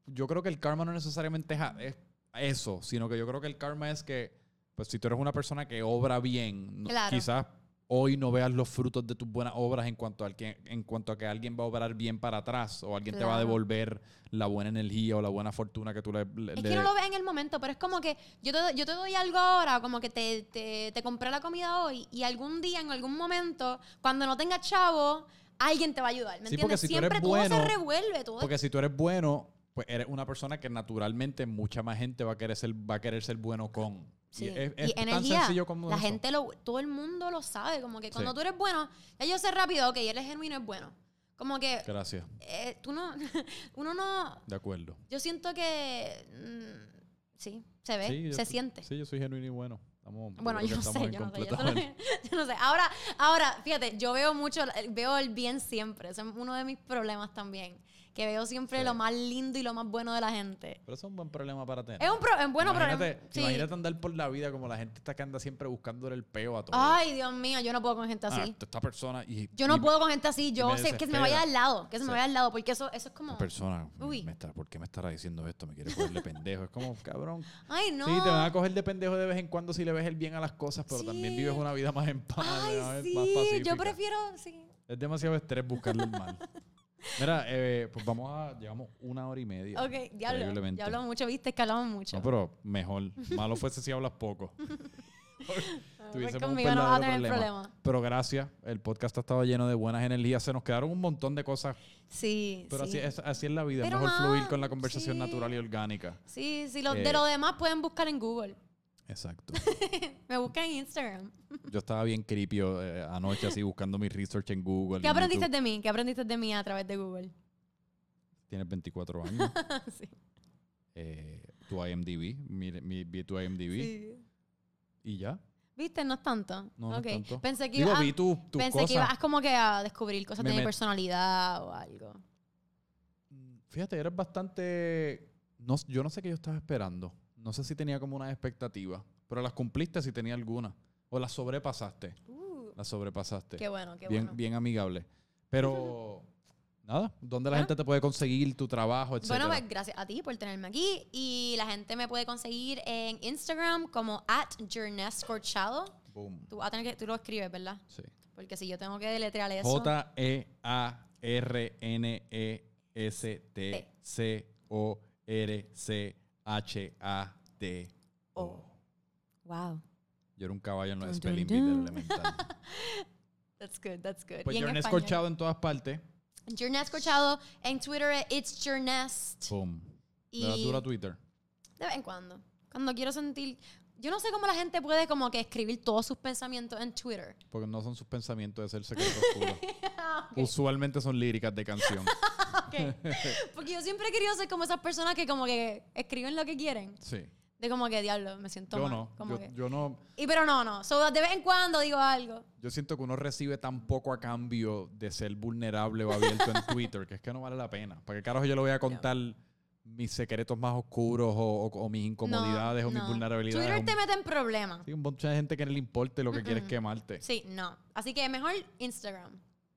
Yo creo que el karma no necesariamente es, eso, sino que yo creo que el karma es que, pues si tú eres una persona que obra bien, Claro. quizás hoy no veas los frutos de tus buenas obras en cuanto, al que, en cuanto a que alguien va a obrar bien para atrás o alguien te va a devolver la buena energía o la buena fortuna que tú le... le- Es que no lo ves en el momento, pero es como que yo te, doy- yo te doy algo ahora, como que te, te, te compré la comida hoy y algún día, en algún momento, cuando no tengas chavo, alguien te va a ayudar. ¿Me Sí, entiendes? si tú eres Siempre todo se revuelve. Todo Porque si tú eres bueno, pues eres una persona que naturalmente mucha más gente va a querer ser, va a querer ser bueno con. Sí. Y es, Y es tan sencillo como la eso. gente, lo, todo el mundo lo sabe. Como que cuando Sí. tú eres bueno, ya yo sé rápido, ok, él es genuino, es bueno. Como que Gracias, eh, tú no, uno no, de acuerdo. yo siento que, mm, sí, se ve, Sí, se siente. Sí, yo soy genuino y bueno. Estamos, Bueno, yo no sé, yo no sé, yo completa- no sé, yo no sé. Ahora, ahora, fíjate, yo veo mucho, veo el bien siempre. Ese es uno de mis problemas también. Que veo siempre Sí. lo más lindo y lo más bueno de la gente. Pero eso es un buen problema para tener. Es un pro- es bueno imagínate, problema. Sí. imagínate andar por la vida como la gente está que anda siempre buscando el peo a todo. Ay, Dios mío, yo no puedo con gente Ah, así. esta persona y Yo no y puedo con gente así. Yo sé que se me vaya al lado. Que se me vaya al lado. Porque eso, eso es como. esta persona, Uy. me está- ¿por qué me estará diciendo esto? Me quiere cogerle pendejo. Es como, cabrón. Ay, no. Sí, te van a coger de pendejo de vez en cuando si le ves el bien a las cosas, pero también vives una vida más en paz, Ay, más, sí. más pacífica. Yo prefiero. Sí. Es demasiado estrés buscarle el mal. Mira, eh, pues vamos a... Llevamos una hora y media. Ok, diablo. Increíblemente. Ya hablamos mucho, viste, que hablamos mucho. No, pero mejor. Malo fuese si hablas poco. Pues Tuviésemos un conmigo no vas a tener problema. problema. Pero gracias. El podcast ha estado lleno de buenas energías. Se nos quedaron un montón de cosas. Sí. Pero sí. así, es, así es la vida. Pero es mejor nada, fluir con la conversación sí. natural y orgánica. Sí, sí. Lo, Eh, de lo demás pueden buscar en Google. Exacto. Me buscan en Instagram. Yo estaba bien creepy eh, anoche así buscando mi research en Google. ¿Qué en aprendiste YouTube. de mí? ¿Qué aprendiste de mí a través de Google? Tienes 24 años. sí. eh, tu IMDb. Mi, mi, vi tu IMDb. Sí. Y ya. ¿Viste? No es tanto. No, no es tanto. Pensé que Digo, ibas vi tu, tus pensé que ibas como que a descubrir cosas Me de mi personalidad o algo. Mm, Fíjate, eres bastante... No, yo no sé qué yo estaba esperando. No sé si tenía como unas expectativas. Pero las cumpliste si tenía alguna. O las sobrepasaste. Uh, Las sobrepasaste. qué bueno, qué bien, bueno. bien amigable. Pero... Nada, ¿dónde la Bueno. gente te puede conseguir tu trabajo, etcétera? Bueno, pues gracias a ti por tenerme aquí. Y la gente me puede conseguir en Instagram como at Corchado. Boom. Tú, vas a tener que, tú lo escribes, ¿verdad? Sí. Porque si yo tengo que deletrear eso. E E J-A-R-N-E-S-T-C-O-R-C-H-A-D-O. Wow. Yo era un caballo en los Dun, spelling dun, elemental. That's good, that's good. Pues español. Escorchado en todas partes. Journey Corchado. En Twitter es It's Journest. Boom. Y ¿Le das duro a Twitter? de vez en cuando. Cuando quiero sentir... Yo no sé cómo la gente puede como que escribir todos sus pensamientos en Twitter. Porque no son sus pensamientos de ser secreto oscuro. Usualmente son líricas de canción. Porque yo siempre he querido ser como esas personas que como que escriben lo que quieren. Sí. De como que, diablo, me siento Yo mal. no. como Yo, que- yo no. Y pero no, no. So, de vez en cuando digo algo. Yo siento que uno recibe tan poco a cambio de ser vulnerable o abierto en Twitter que es que no vale la pena. ¿Para qué carajo yo le voy a contar mis secretos más oscuros o, o- o mis incomodidades No, o mis vulnerabilidades? Twitter te mete en problemas. Sí, un montón de gente que no le importe lo que quiere es quemarte. Sí, no. Así que mejor Instagram.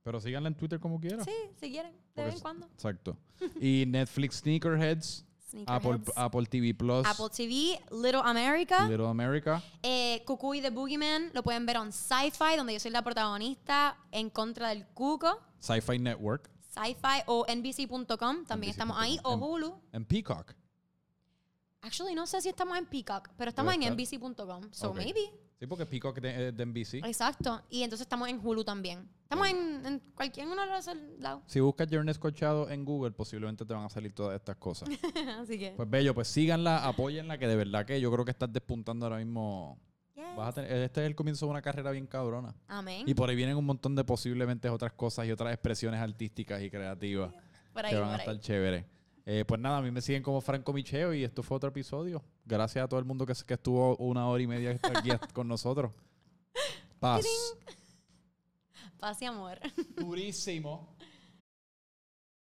Pero síganla en Twitter como quieran. Sí, si quieren, de Porque vez en cuando. Exacto. Y Netflix Sneakerheads, Apple, Sneakerheads. Apple TV Plus, Apple TV, Little America. Little America. Eh, Cucuy the Boogeyman lo pueden ver en Sci-Fi, donde yo soy la protagonista en contra del cuco. Sci-Fi Network, Sci-Fi o NBC.com, también estamos ahí. O En- Hulu. en Peacock. Actually, no sé si estamos en Peacock, pero estamos en. NBC.com. So maybe. Sí, porque Peacock de, es de NBC. Exacto. Y entonces estamos en Hulu también. Estamos en, en cualquier uno de los lados. Si buscas Journey Escorchado en Google, posiblemente te van a salir todas estas cosas. Así que. Pues bello, pues síganla, apóyenla, que de verdad que yo creo que estás despuntando ahora mismo. yes. Vas a tener- este es el comienzo de una carrera bien cabrona. Amén. Y por ahí vienen un montón de posiblemente otras cosas y otras expresiones artísticas y creativas por ahí, que van por a estar ahí. chéveres. Eh, pues nada, a mí me siguen como Franco Micheo y esto fue otro episodio. Gracias a todo el mundo que, que estuvo una hora y media aquí con nosotros. Paz. Paz y amor. Durísimo.